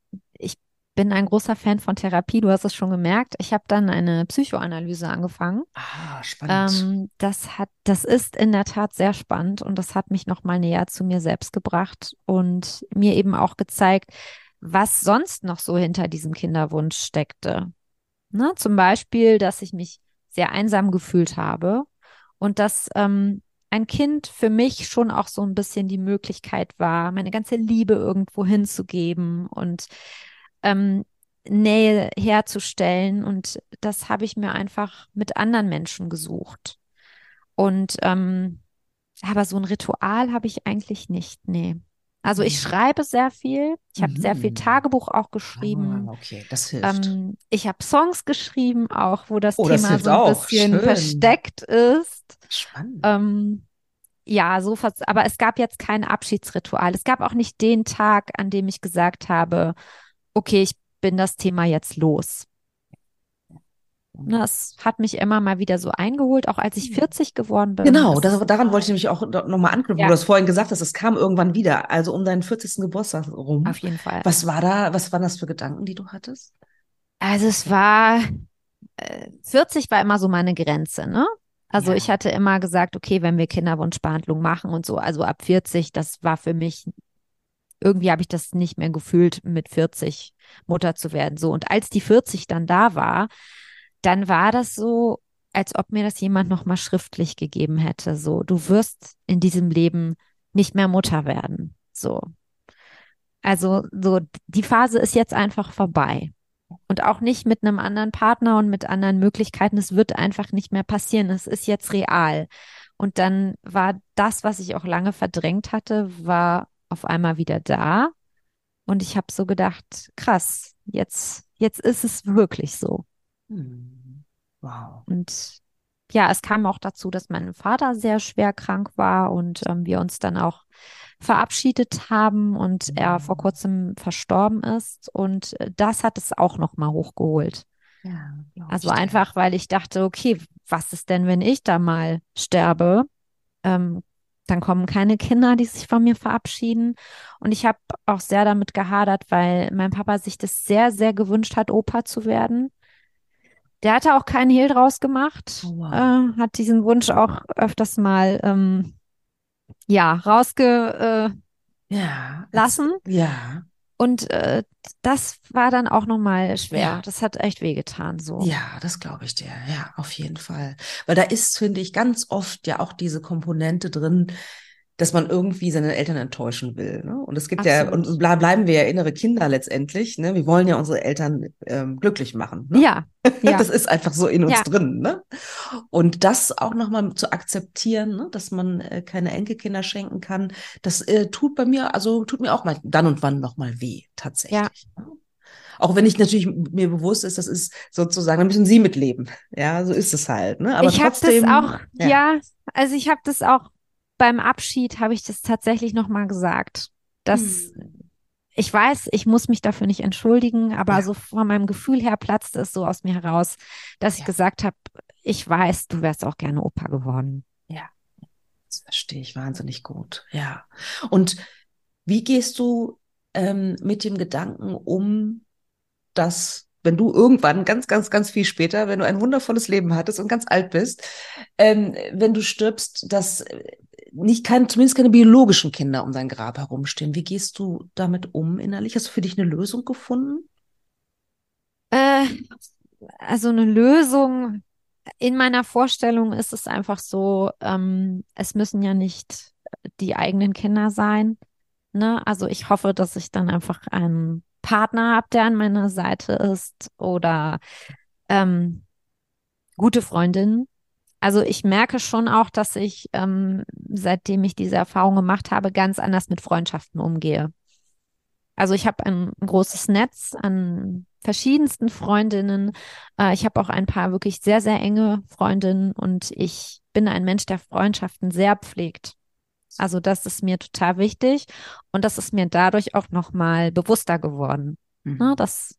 Speaker 3: bin ein großer Fan von Therapie, du hast es schon gemerkt. Ich habe dann eine Psychoanalyse angefangen.
Speaker 2: Ah, spannend.
Speaker 3: Ähm, das hat, das ist in der Tat sehr spannend und das hat mich noch mal näher zu mir selbst gebracht und mir eben auch gezeigt, was sonst noch so hinter diesem Kinderwunsch steckte. Ne? Zum Beispiel, dass ich mich sehr einsam gefühlt habe und dass ähm, ein Kind für mich schon auch so ein bisschen die Möglichkeit war, meine ganze Liebe irgendwo hinzugeben und ähm, Nähe herzustellen. Und das habe ich mir einfach mit anderen Menschen gesucht. Und ähm, aber so ein Ritual habe ich eigentlich nicht, nee. Also ich
Speaker 2: Mhm.
Speaker 3: schreibe sehr viel. Ich habe sehr viel
Speaker 2: Mhm.
Speaker 3: Tagebuch auch geschrieben.
Speaker 2: Ah, okay, das hilft.
Speaker 3: Ähm, ich habe Songs geschrieben, auch wo das
Speaker 2: Oh, das
Speaker 3: Thema
Speaker 2: hilft
Speaker 3: so ein
Speaker 2: auch.
Speaker 3: bisschen
Speaker 2: Schön.
Speaker 3: versteckt ist.
Speaker 2: Spannend.
Speaker 3: Ähm, ja, so vers- aber es gab jetzt kein Abschiedsritual. Es gab auch nicht den Tag, an dem ich gesagt habe, okay, ich bin das Thema jetzt los. Es hat mich immer mal wieder so eingeholt, auch als ich 40 geworden bin.
Speaker 2: Genau, das, daran wollte ich nämlich auch nochmal anknüpfen,
Speaker 3: Ja.
Speaker 2: wo du das vorhin gesagt hast, es kam irgendwann wieder, also um deinen 40. Geburtstag rum.
Speaker 3: auf jeden Fall.
Speaker 2: Was war da, was waren das für Gedanken, die du hattest?
Speaker 3: Also es war, äh, 40 war immer so meine Grenze, ne? Also
Speaker 2: Ja.
Speaker 3: ich hatte immer gesagt, okay, wenn wir Kinderwunschbehandlung machen und so, also ab 40, das war für mich, irgendwie habe ich das nicht mehr gefühlt, mit 40 Mutter zu werden. So, und als die 40 dann da war, dann war das so, als ob mir das jemand nochmal schriftlich gegeben hätte. So, du wirst in diesem Leben nicht mehr Mutter werden. So. Also, so, die Phase ist jetzt einfach vorbei. Und auch nicht mit einem anderen Partner und mit anderen Möglichkeiten. Es wird einfach nicht mehr passieren. Es ist jetzt real. Und dann war das, was ich auch lange verdrängt hatte, war auf einmal wieder da. Und ich habe so gedacht, krass, jetzt, jetzt ist es wirklich so.
Speaker 2: Hm. Wow.
Speaker 3: Und ja, es kam auch dazu, dass mein Vater sehr schwer krank war und ähm, wir uns dann auch verabschiedet haben und er vor
Speaker 2: Mhm.
Speaker 3: kurzem verstorben ist. Und äh, das hat es auch nochmal hochgeholt.
Speaker 2: Ja,
Speaker 3: Also einfach, weil ich dachte, okay, was ist denn, wenn ich da mal sterbe? Ähm, dann kommen keine Kinder, die sich von mir verabschieden. Und ich habe auch sehr damit gehadert, weil mein Papa sich das sehr, sehr gewünscht hat, Opa zu werden. Der hatte auch keinen Hehl draus gemacht,
Speaker 2: Oh, wow.
Speaker 3: äh, hat diesen Wunsch auch öfters mal ähm, ja rausge äh,
Speaker 2: Ja.
Speaker 3: lassen.
Speaker 2: Ja.
Speaker 3: Und äh, das war dann auch nochmal schwer.
Speaker 2: Ja.
Speaker 3: Das hat echt wehgetan so.
Speaker 2: Ja, das glaube ich dir. Ja, auf jeden Fall. Weil da ist, finde ich, ganz oft ja auch diese Komponente drin, dass man irgendwie seine Eltern enttäuschen will. Ne? Und es gibt ja,
Speaker 3: Absolut.
Speaker 2: und ble- bleiben wir ja innere Kinder letztendlich. Ne? Wir wollen ja unsere Eltern ähm, glücklich machen. Ne?
Speaker 3: Ja, ja.
Speaker 2: Das ist einfach so in uns
Speaker 3: Ja.
Speaker 2: drin. Ne? Und das auch nochmal zu akzeptieren, ne? dass man äh, keine Enkelkinder schenken kann, das äh, tut bei mir, also tut mir auch mal dann und wann nochmal weh, tatsächlich. Ne? Auch wenn ich natürlich mir bewusst ist, das ist sozusagen, da müssen sie mitleben. Ja, so ist es halt. Ne? Aber
Speaker 3: ich habe das auch,
Speaker 2: ja.
Speaker 3: ja. also ich habe das auch beim Abschied habe ich das tatsächlich nochmal gesagt, dass
Speaker 2: Hm.
Speaker 3: ich weiß, ich muss mich dafür nicht entschuldigen, aber
Speaker 2: Ja.
Speaker 3: so von meinem Gefühl her platzte es so aus mir heraus, dass ich
Speaker 2: Ja.
Speaker 3: gesagt habe, ich weiß, du wärst auch gerne Opa geworden.
Speaker 2: Das verstehe ich wahnsinnig gut. Ja. Und wie gehst du ähm, mit dem Gedanken um, dass wenn du irgendwann ganz, ganz, ganz viel später, wenn du ein wundervolles Leben hattest und ganz alt bist, ähm, wenn du stirbst, dass äh, nicht kein, zumindest keine biologischen Kinder um dein Grab herumstehen. Wie gehst du damit um innerlich? Hast du für dich eine Lösung gefunden?
Speaker 3: Äh, also eine Lösung in meiner Vorstellung ist es einfach so, ähm, es müssen ja nicht die eigenen Kinder sein. Ne? Also ich hoffe, dass ich dann einfach einen Partner habe, der an meiner Seite ist oder ähm, gute Freundinnen, Also ich merke schon auch, dass ich, ähm, seitdem ich diese Erfahrung gemacht habe, ganz anders mit Freundschaften umgehe. Also ich habe ein großes Netz an verschiedensten Freundinnen. Äh, ich habe auch ein paar wirklich sehr, sehr enge Freundinnen und ich bin ein Mensch, der Freundschaften sehr pflegt. Also das ist mir total wichtig und das ist mir dadurch auch nochmal bewusster geworden,
Speaker 2: Mhm.
Speaker 3: ne, dass,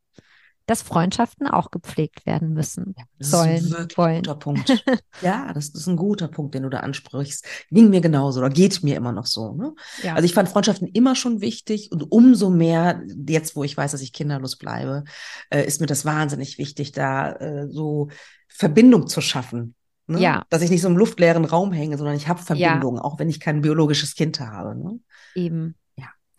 Speaker 3: dass Freundschaften auch gepflegt werden müssen,
Speaker 2: Das
Speaker 3: sollen,
Speaker 2: ist ein
Speaker 3: wollen.
Speaker 2: guter Punkt. Ja, das ist ein guter Punkt, den du da ansprichst. Ging mir genauso oder geht mir immer noch so. Ne?
Speaker 3: Ja.
Speaker 2: Also ich fand Freundschaften immer schon wichtig und umso mehr, jetzt wo ich weiß, dass ich kinderlos bleibe, äh, ist mir das wahnsinnig wichtig, da äh, so Verbindung zu schaffen. Ne?
Speaker 3: Ja.
Speaker 2: Dass ich nicht so im luftleeren Raum hänge, sondern ich habe
Speaker 3: Ja.
Speaker 2: Verbindung, auch wenn ich kein biologisches Kind habe. Ne?
Speaker 3: Eben.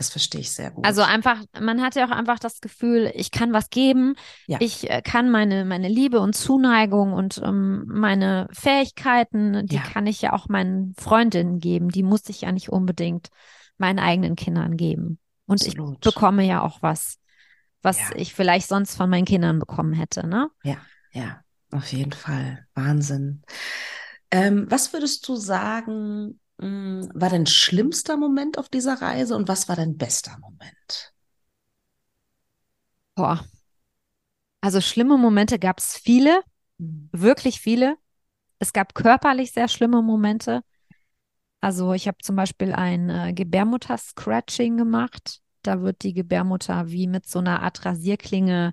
Speaker 2: Das verstehe ich sehr gut.
Speaker 3: Also einfach, man hat ja auch einfach das Gefühl, ich kann was geben,
Speaker 2: Ja.
Speaker 3: ich äh, kann meine, meine Liebe und Zuneigung und ähm, meine Fähigkeiten, die
Speaker 2: Ja.
Speaker 3: kann ich ja auch meinen Freundinnen geben. Die muss ich ja nicht unbedingt meinen eigenen Kindern geben. Und ich
Speaker 2: Absolut.
Speaker 3: bekomme ja auch was, was
Speaker 2: Ja.
Speaker 3: ich vielleicht sonst von meinen Kindern bekommen hätte, ne?
Speaker 2: Ja, auf jeden Fall. Wahnsinn. Ähm, was würdest du sagen, war dein schlimmster Moment auf dieser Reise und was war dein bester Moment?
Speaker 3: Boah. Also schlimme Momente gab es viele, wirklich viele. Es gab körperlich sehr schlimme Momente. Also ich habe zum Beispiel ein äh, Gebärmutter-Scratching gemacht. Da wird die Gebärmutter wie mit so einer Art Rasierklinge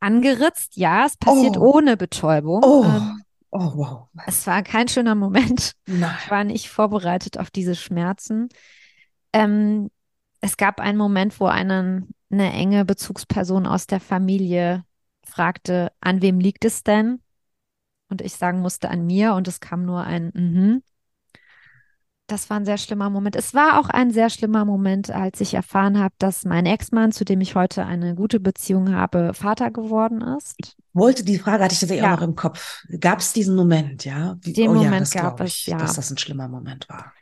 Speaker 3: angeritzt. Ja, es passiert
Speaker 2: Oh.
Speaker 3: ohne Betäubung.
Speaker 2: Oh,
Speaker 3: Ähm,
Speaker 2: oh, wow.
Speaker 3: es war kein schöner Moment.
Speaker 2: Nein.
Speaker 3: Ich war nicht vorbereitet auf diese Schmerzen. Ähm, es gab einen Moment, wo einen, eine enge Bezugsperson aus der Familie fragte, an wem liegt es denn? Und ich sagen musste, an mir. Und es kam nur ein Mhm. Das war ein sehr schlimmer Moment. Es war auch ein sehr schlimmer Moment, als ich erfahren habe, dass mein Ex-Mann, zu dem ich heute eine gute Beziehung habe, Vater geworden ist.
Speaker 2: Wollte, die Frage hatte ich tatsächlich
Speaker 3: Ja.
Speaker 2: auch noch im Kopf. Gab es diesen Moment, ja? Wie,
Speaker 3: Den
Speaker 2: oh ja,
Speaker 3: Moment
Speaker 2: das
Speaker 3: gab
Speaker 2: glaub
Speaker 3: es,
Speaker 2: ich,
Speaker 3: ja.
Speaker 2: dass das ein schlimmer Moment war.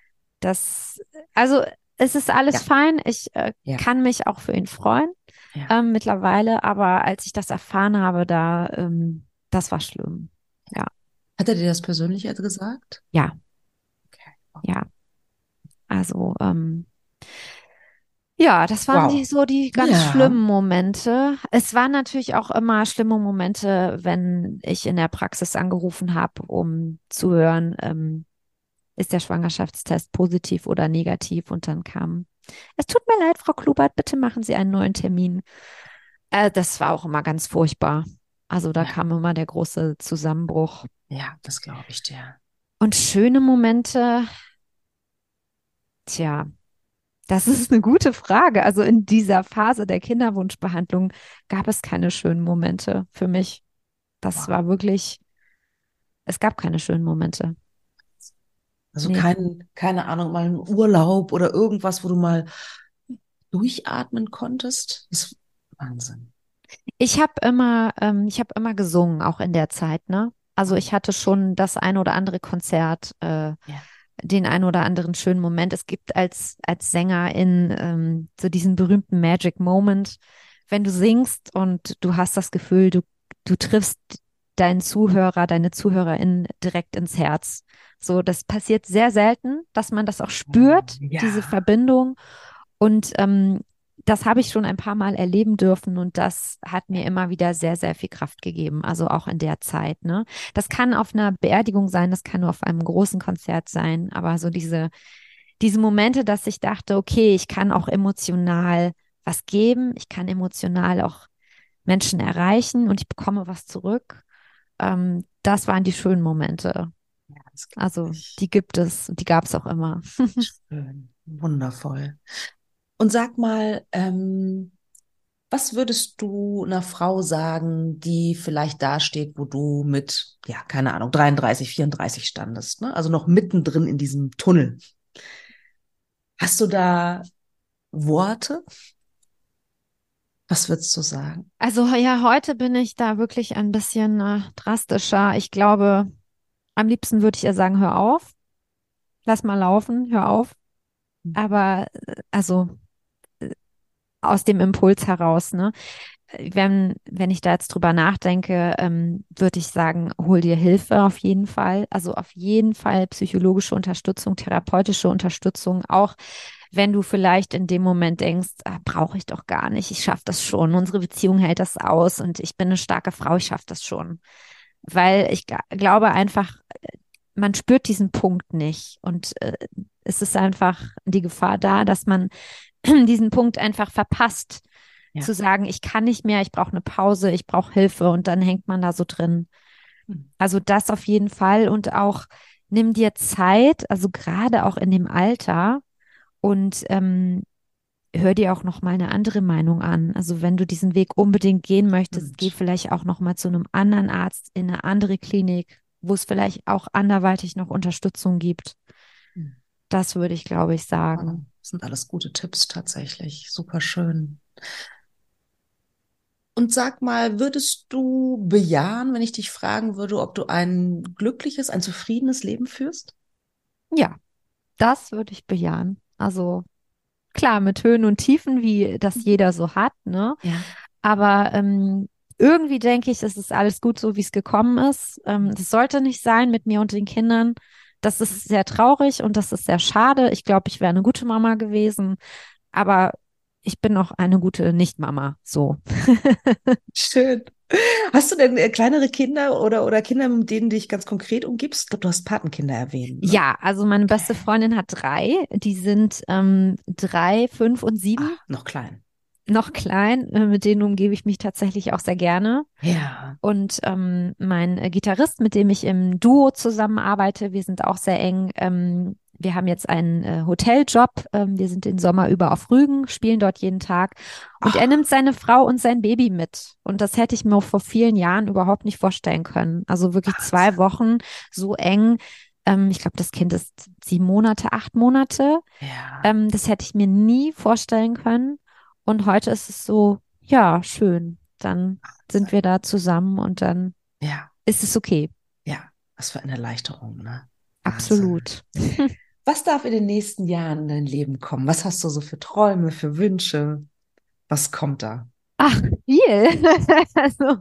Speaker 3: Das, also es ist alles
Speaker 2: Ja.
Speaker 3: fein. Ich äh,
Speaker 2: Ja.
Speaker 3: kann mich auch für ihn freuen
Speaker 2: Ja.
Speaker 3: ähm, mittlerweile, aber als ich das erfahren habe, da, ähm, das war schlimm.
Speaker 2: Hat er dir das persönlich also gesagt?
Speaker 3: Ja.
Speaker 2: Okay.
Speaker 3: Ja. Also, ähm, ja, das waren
Speaker 2: Wow.
Speaker 3: die so die ganz
Speaker 2: Ja.
Speaker 3: schlimmen Momente. Es waren natürlich auch immer schlimme Momente, wenn ich in der Praxis angerufen habe, um zu hören, ähm, ist der Schwangerschaftstest positiv oder negativ? Und dann kam, es tut mir leid, Frau Klubert, bitte machen Sie einen neuen Termin. Äh, das war auch immer ganz furchtbar. Also da
Speaker 2: Ja.
Speaker 3: kam immer der große Zusammenbruch.
Speaker 2: Ja, das glaube ich dir.
Speaker 3: Und schöne Momente, tja, das ist eine gute Frage. Also in dieser Phase der Kinderwunschbehandlung gab es keine schönen Momente für mich. Das
Speaker 2: Wow.
Speaker 3: war wirklich, es gab keine schönen Momente.
Speaker 2: Also
Speaker 3: Nee.
Speaker 2: kein, keine Ahnung, mal ein Urlaub oder irgendwas, wo du mal durchatmen konntest. Das ist Wahnsinn.
Speaker 3: Ich habe immer, ähm, ich habe immer gesungen, auch in der Zeit, ne? Also ich hatte schon das ein oder andere Konzert, äh, den ein oder anderen schönen Moment. Es gibt als, als Sängerin ähm, so diesen berühmten Magic Moment, wenn du singst und du hast das Gefühl, du, du triffst deinen Zuhörer, deine Zuhörerin direkt ins Herz. So, das passiert sehr selten, dass man das auch spürt,
Speaker 2: Ja.
Speaker 3: diese Verbindung. Und ähm, das habe ich schon ein paar Mal erleben dürfen und das hat mir immer wieder sehr, sehr viel Kraft gegeben. Also auch in der Zeit. Ne? Das kann auf einer Beerdigung sein, das kann nur auf einem großen Konzert sein, aber so diese, diese Momente, dass ich dachte, okay, ich kann auch emotional was geben, ich kann emotional auch Menschen erreichen und ich bekomme was zurück. Ähm, das waren die schönen Momente.
Speaker 2: Ja,
Speaker 3: Also
Speaker 2: ich.
Speaker 3: die gibt es und die gab es auch immer.
Speaker 2: Schön, wundervoll. Und sag mal, ähm, was würdest du einer Frau sagen, die vielleicht da steht, wo du mit, ja, keine Ahnung, 33, 34 standest, ne? Also noch mittendrin in diesem Tunnel. Hast du da Worte? Was würdest du sagen?
Speaker 3: Also ja, heute bin ich da wirklich ein bisschen äh, drastischer. Ich glaube, am liebsten würde ich ihr sagen, hör auf, lass mal laufen, hör auf. Aber äh, also aus dem Impuls heraus, ne? wenn, wenn ich da jetzt drüber nachdenke, ähm, würde ich sagen, hol dir Hilfe auf jeden Fall. Also auf jeden Fall psychologische Unterstützung, therapeutische Unterstützung, auch wenn du vielleicht in dem Moment denkst, ah, brauche ich doch gar nicht, ich schaffe das schon, unsere Beziehung hält das aus und ich bin eine starke Frau, ich schaffe das schon. Weil ich glaube einfach, man spürt diesen Punkt nicht und äh, es ist einfach die Gefahr da, dass man diesen Punkt einfach verpasst,
Speaker 2: Ja.
Speaker 3: zu sagen, ich kann nicht mehr, ich brauche eine Pause, ich brauche Hilfe und dann hängt man da so drin.
Speaker 2: Hm.
Speaker 3: Also das auf jeden Fall und auch nimm dir Zeit, also gerade auch in dem Alter und ähm, hör dir auch noch mal eine andere Meinung an. Also wenn du diesen Weg unbedingt gehen möchtest,
Speaker 2: Stimmt.
Speaker 3: geh vielleicht auch noch mal zu einem anderen Arzt in eine andere Klinik, wo es vielleicht auch anderweitig noch Unterstützung gibt.
Speaker 2: Hm.
Speaker 3: Das würde ich, glaube ich, sagen.
Speaker 2: Das sind alles gute Tipps tatsächlich. Super schön. Und sag mal, würdest du bejahen, wenn ich dich fragen würde, ob du ein glückliches, ein zufriedenes Leben führst?
Speaker 3: Ja, das würde ich bejahen. Also klar, mit Höhen und Tiefen, wie das jeder so hat, ne?
Speaker 2: Ja.
Speaker 3: Aber ähm, irgendwie denke ich, es ist alles gut so, wie es gekommen ist. Ähm, das sollte nicht sein mit mir und den Kindern. Das ist sehr traurig und das ist sehr schade. Ich glaube, ich wäre eine gute Mama gewesen, aber ich bin auch eine gute Nicht-Mama. So.
Speaker 2: Schön. Hast du denn äh, kleinere Kinder oder, oder Kinder, mit denen du dich ganz konkret umgibst? Ich glaube, du hast Patenkinder erwähnt. Ne?
Speaker 3: Ja, also meine beste Freundin hat drei. Die sind ähm, drei, fünf und sieben.
Speaker 2: Ah, noch klein.
Speaker 3: Noch klein. Äh, mit denen umgebe ich mich tatsächlich auch sehr gerne.
Speaker 2: Ja.
Speaker 3: Und ähm, mein äh, Gitarrist, mit dem ich im Duo zusammenarbeite, wir sind auch sehr eng. Ähm, wir haben jetzt einen äh, Hoteljob. Ähm, wir sind den Sommer über auf Rügen, spielen dort jeden Tag. Und
Speaker 2: Ach.
Speaker 3: er nimmt seine Frau und sein Baby mit. Und das hätte ich mir vor vielen Jahren überhaupt nicht vorstellen können. Also wirklich
Speaker 2: Wahnsinn.
Speaker 3: zwei Wochen so eng. Ähm, ich glaube, das Kind ist sieben Monate, acht Monate.
Speaker 2: Ja.
Speaker 3: Ähm, das hätte ich mir nie vorstellen können. Und heute ist es so, ja, schön. Dann sind wir da zusammen und dann
Speaker 2: ja.
Speaker 3: ist es okay.
Speaker 2: Ja. Was für eine Erleichterung, ne? Wahnsinn.
Speaker 3: Absolut.
Speaker 2: Was darf in den nächsten Jahren in dein Leben kommen? Was hast du so für Träume, für Wünsche? Was kommt da?
Speaker 3: Ach, viel. also,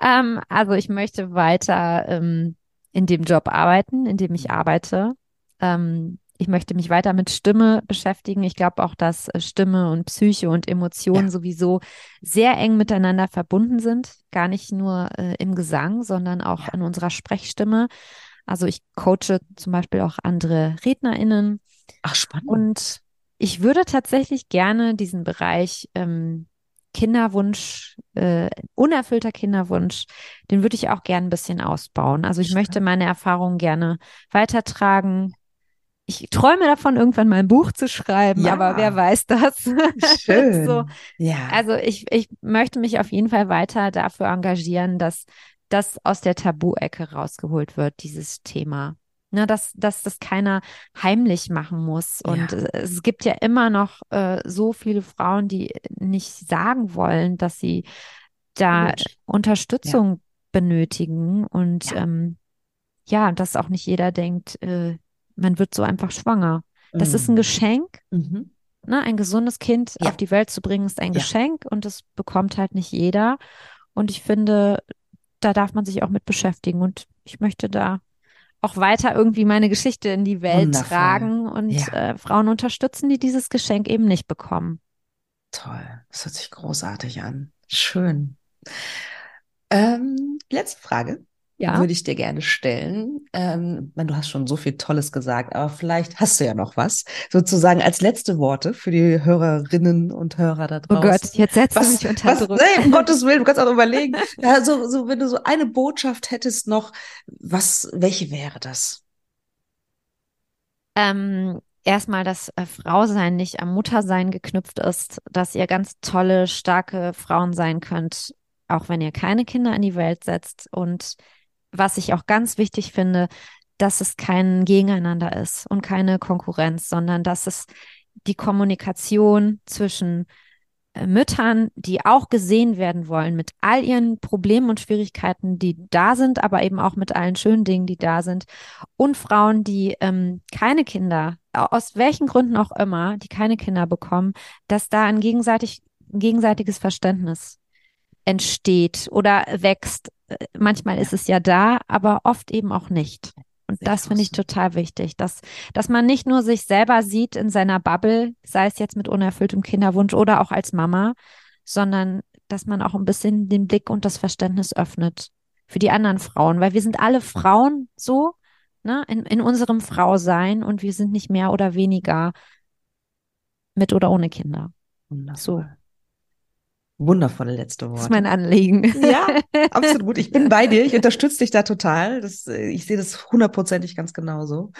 Speaker 3: ähm, also ich möchte weiter ähm, in dem Job arbeiten, in dem ich arbeite. Ähm, ich möchte mich weiter mit Stimme beschäftigen. Ich glaube auch, dass äh, Stimme und Psyche und Emotionen
Speaker 2: Ja.
Speaker 3: sowieso sehr eng miteinander verbunden sind. Gar nicht nur äh, im Gesang, sondern auch
Speaker 2: Ja.
Speaker 3: in unserer Sprechstimme. Also ich coache zum Beispiel auch andere RednerInnen.
Speaker 2: Ach, spannend.
Speaker 3: Und ich würde tatsächlich gerne diesen Bereich ähm, Kinderwunsch, äh, unerfüllter Kinderwunsch, den würde ich auch gerne ein bisschen ausbauen. Also ich möchte meine Erfahrungen gerne weitertragen. Ich träume davon, irgendwann mal ein Buch zu schreiben,
Speaker 2: Ja.
Speaker 3: aber wer weiß das?
Speaker 2: Schön.
Speaker 3: so,
Speaker 2: ja.
Speaker 3: also ich, ich möchte mich auf jeden Fall weiter dafür engagieren, dass das aus der Tabu-Ecke rausgeholt wird, dieses Thema. Ne, dass, dass das keiner heimlich machen muss. Und
Speaker 2: Ja.
Speaker 3: äh, es gibt ja immer noch äh, so viele Frauen, die nicht sagen wollen, dass sie da
Speaker 2: Gut.
Speaker 3: Unterstützung benötigen. Und
Speaker 2: Ja.
Speaker 3: ähm, ja, dass auch nicht jeder denkt, äh, man wird so einfach schwanger. Das ist ein
Speaker 2: Mm.
Speaker 3: Geschenk.
Speaker 2: Mhm.
Speaker 3: Ne, ein gesundes Kind
Speaker 2: Ja.
Speaker 3: auf die Welt zu bringen, ist ein
Speaker 2: Ja.
Speaker 3: Geschenk und das bekommt halt nicht jeder. Und ich finde, da darf man sich auch mit beschäftigen. Und ich möchte da auch weiter irgendwie meine Geschichte in die Welt
Speaker 2: Wundervoll.
Speaker 3: tragen und
Speaker 2: Ja.
Speaker 3: äh, Frauen unterstützen, die dieses Geschenk eben nicht bekommen.
Speaker 2: Toll. Das hört sich großartig an. Schön. Ähm, letzte Frage
Speaker 3: Ja.
Speaker 2: würde ich dir gerne stellen. Ähm, du hast schon so viel Tolles gesagt, aber vielleicht hast du ja noch was, sozusagen als letzte Worte für die Hörerinnen und Hörer da
Speaker 3: Oh
Speaker 2: draußen.
Speaker 3: Gott, jetzt setzt du
Speaker 2: Was,
Speaker 3: mich unter
Speaker 2: was,
Speaker 3: Druck.
Speaker 2: nee, um Gottes Willen, du kannst auch überlegen. Ja, so, so, wenn du so eine Botschaft hättest noch, was, welche wäre das?
Speaker 3: Ähm, erstmal, dass äh, Frausein nicht am Muttersein geknüpft ist, dass ihr ganz tolle, starke Frauen sein könnt, auch wenn ihr keine Kinder in die Welt setzt. Und was ich auch ganz wichtig finde, dass es kein Gegeneinander ist und keine Konkurrenz, sondern dass es die Kommunikation zwischen äh, Müttern, die auch gesehen werden wollen mit all ihren Problemen und Schwierigkeiten, die da sind, aber eben auch mit allen schönen Dingen, die da sind, und Frauen, die ähm, keine Kinder, aus welchen Gründen auch immer, die keine Kinder bekommen, dass da ein gegenseitig ein gegenseitiges Verständnis entsteht oder wächst. Manchmal ist es ja da, aber oft eben auch nicht. Und das finde ich
Speaker 2: so.
Speaker 3: total wichtig, dass, dass man nicht nur sich selber sieht in seiner Bubble, sei es jetzt mit unerfülltem Kinderwunsch oder auch als Mama, sondern dass man auch ein bisschen den Blick und das Verständnis öffnet für die anderen Frauen, weil wir sind alle Frauen so, ne, in, in unserem Frausein und wir sind nicht mehr oder weniger mit oder ohne Kinder.
Speaker 2: Wundervoll. Wundervolle letzte
Speaker 3: Das ist
Speaker 2: Worte.
Speaker 3: mein Anliegen.
Speaker 2: Ja, absolut. Ich bin bei dir. Ich unterstütze dich da total. Das, äh, ich sehe das hundertprozentig ganz genauso.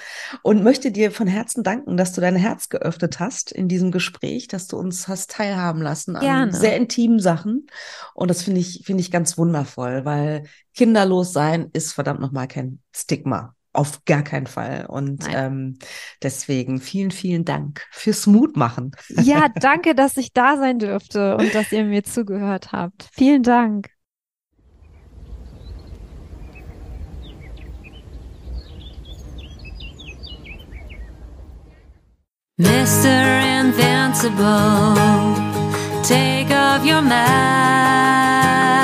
Speaker 2: Und möchte dir von Herzen danken, dass du dein Herz geöffnet hast in diesem Gespräch, dass du uns hast teilhaben lassen an
Speaker 3: Gerne.
Speaker 2: sehr intimen Sachen. Und das finde ich, finde ich ganz wundervoll, weil kinderlos sein ist verdammt nochmal kein Stigma. Auf gar keinen Fall. Und
Speaker 3: Nein.
Speaker 2: ähm, deswegen vielen, vielen Dank fürs Mutmachen.
Speaker 3: Ja, danke, dass ich da sein durfte und dass ihr mir zugehört habt. Vielen Dank.
Speaker 1: Mr. Invincible, take off your mask.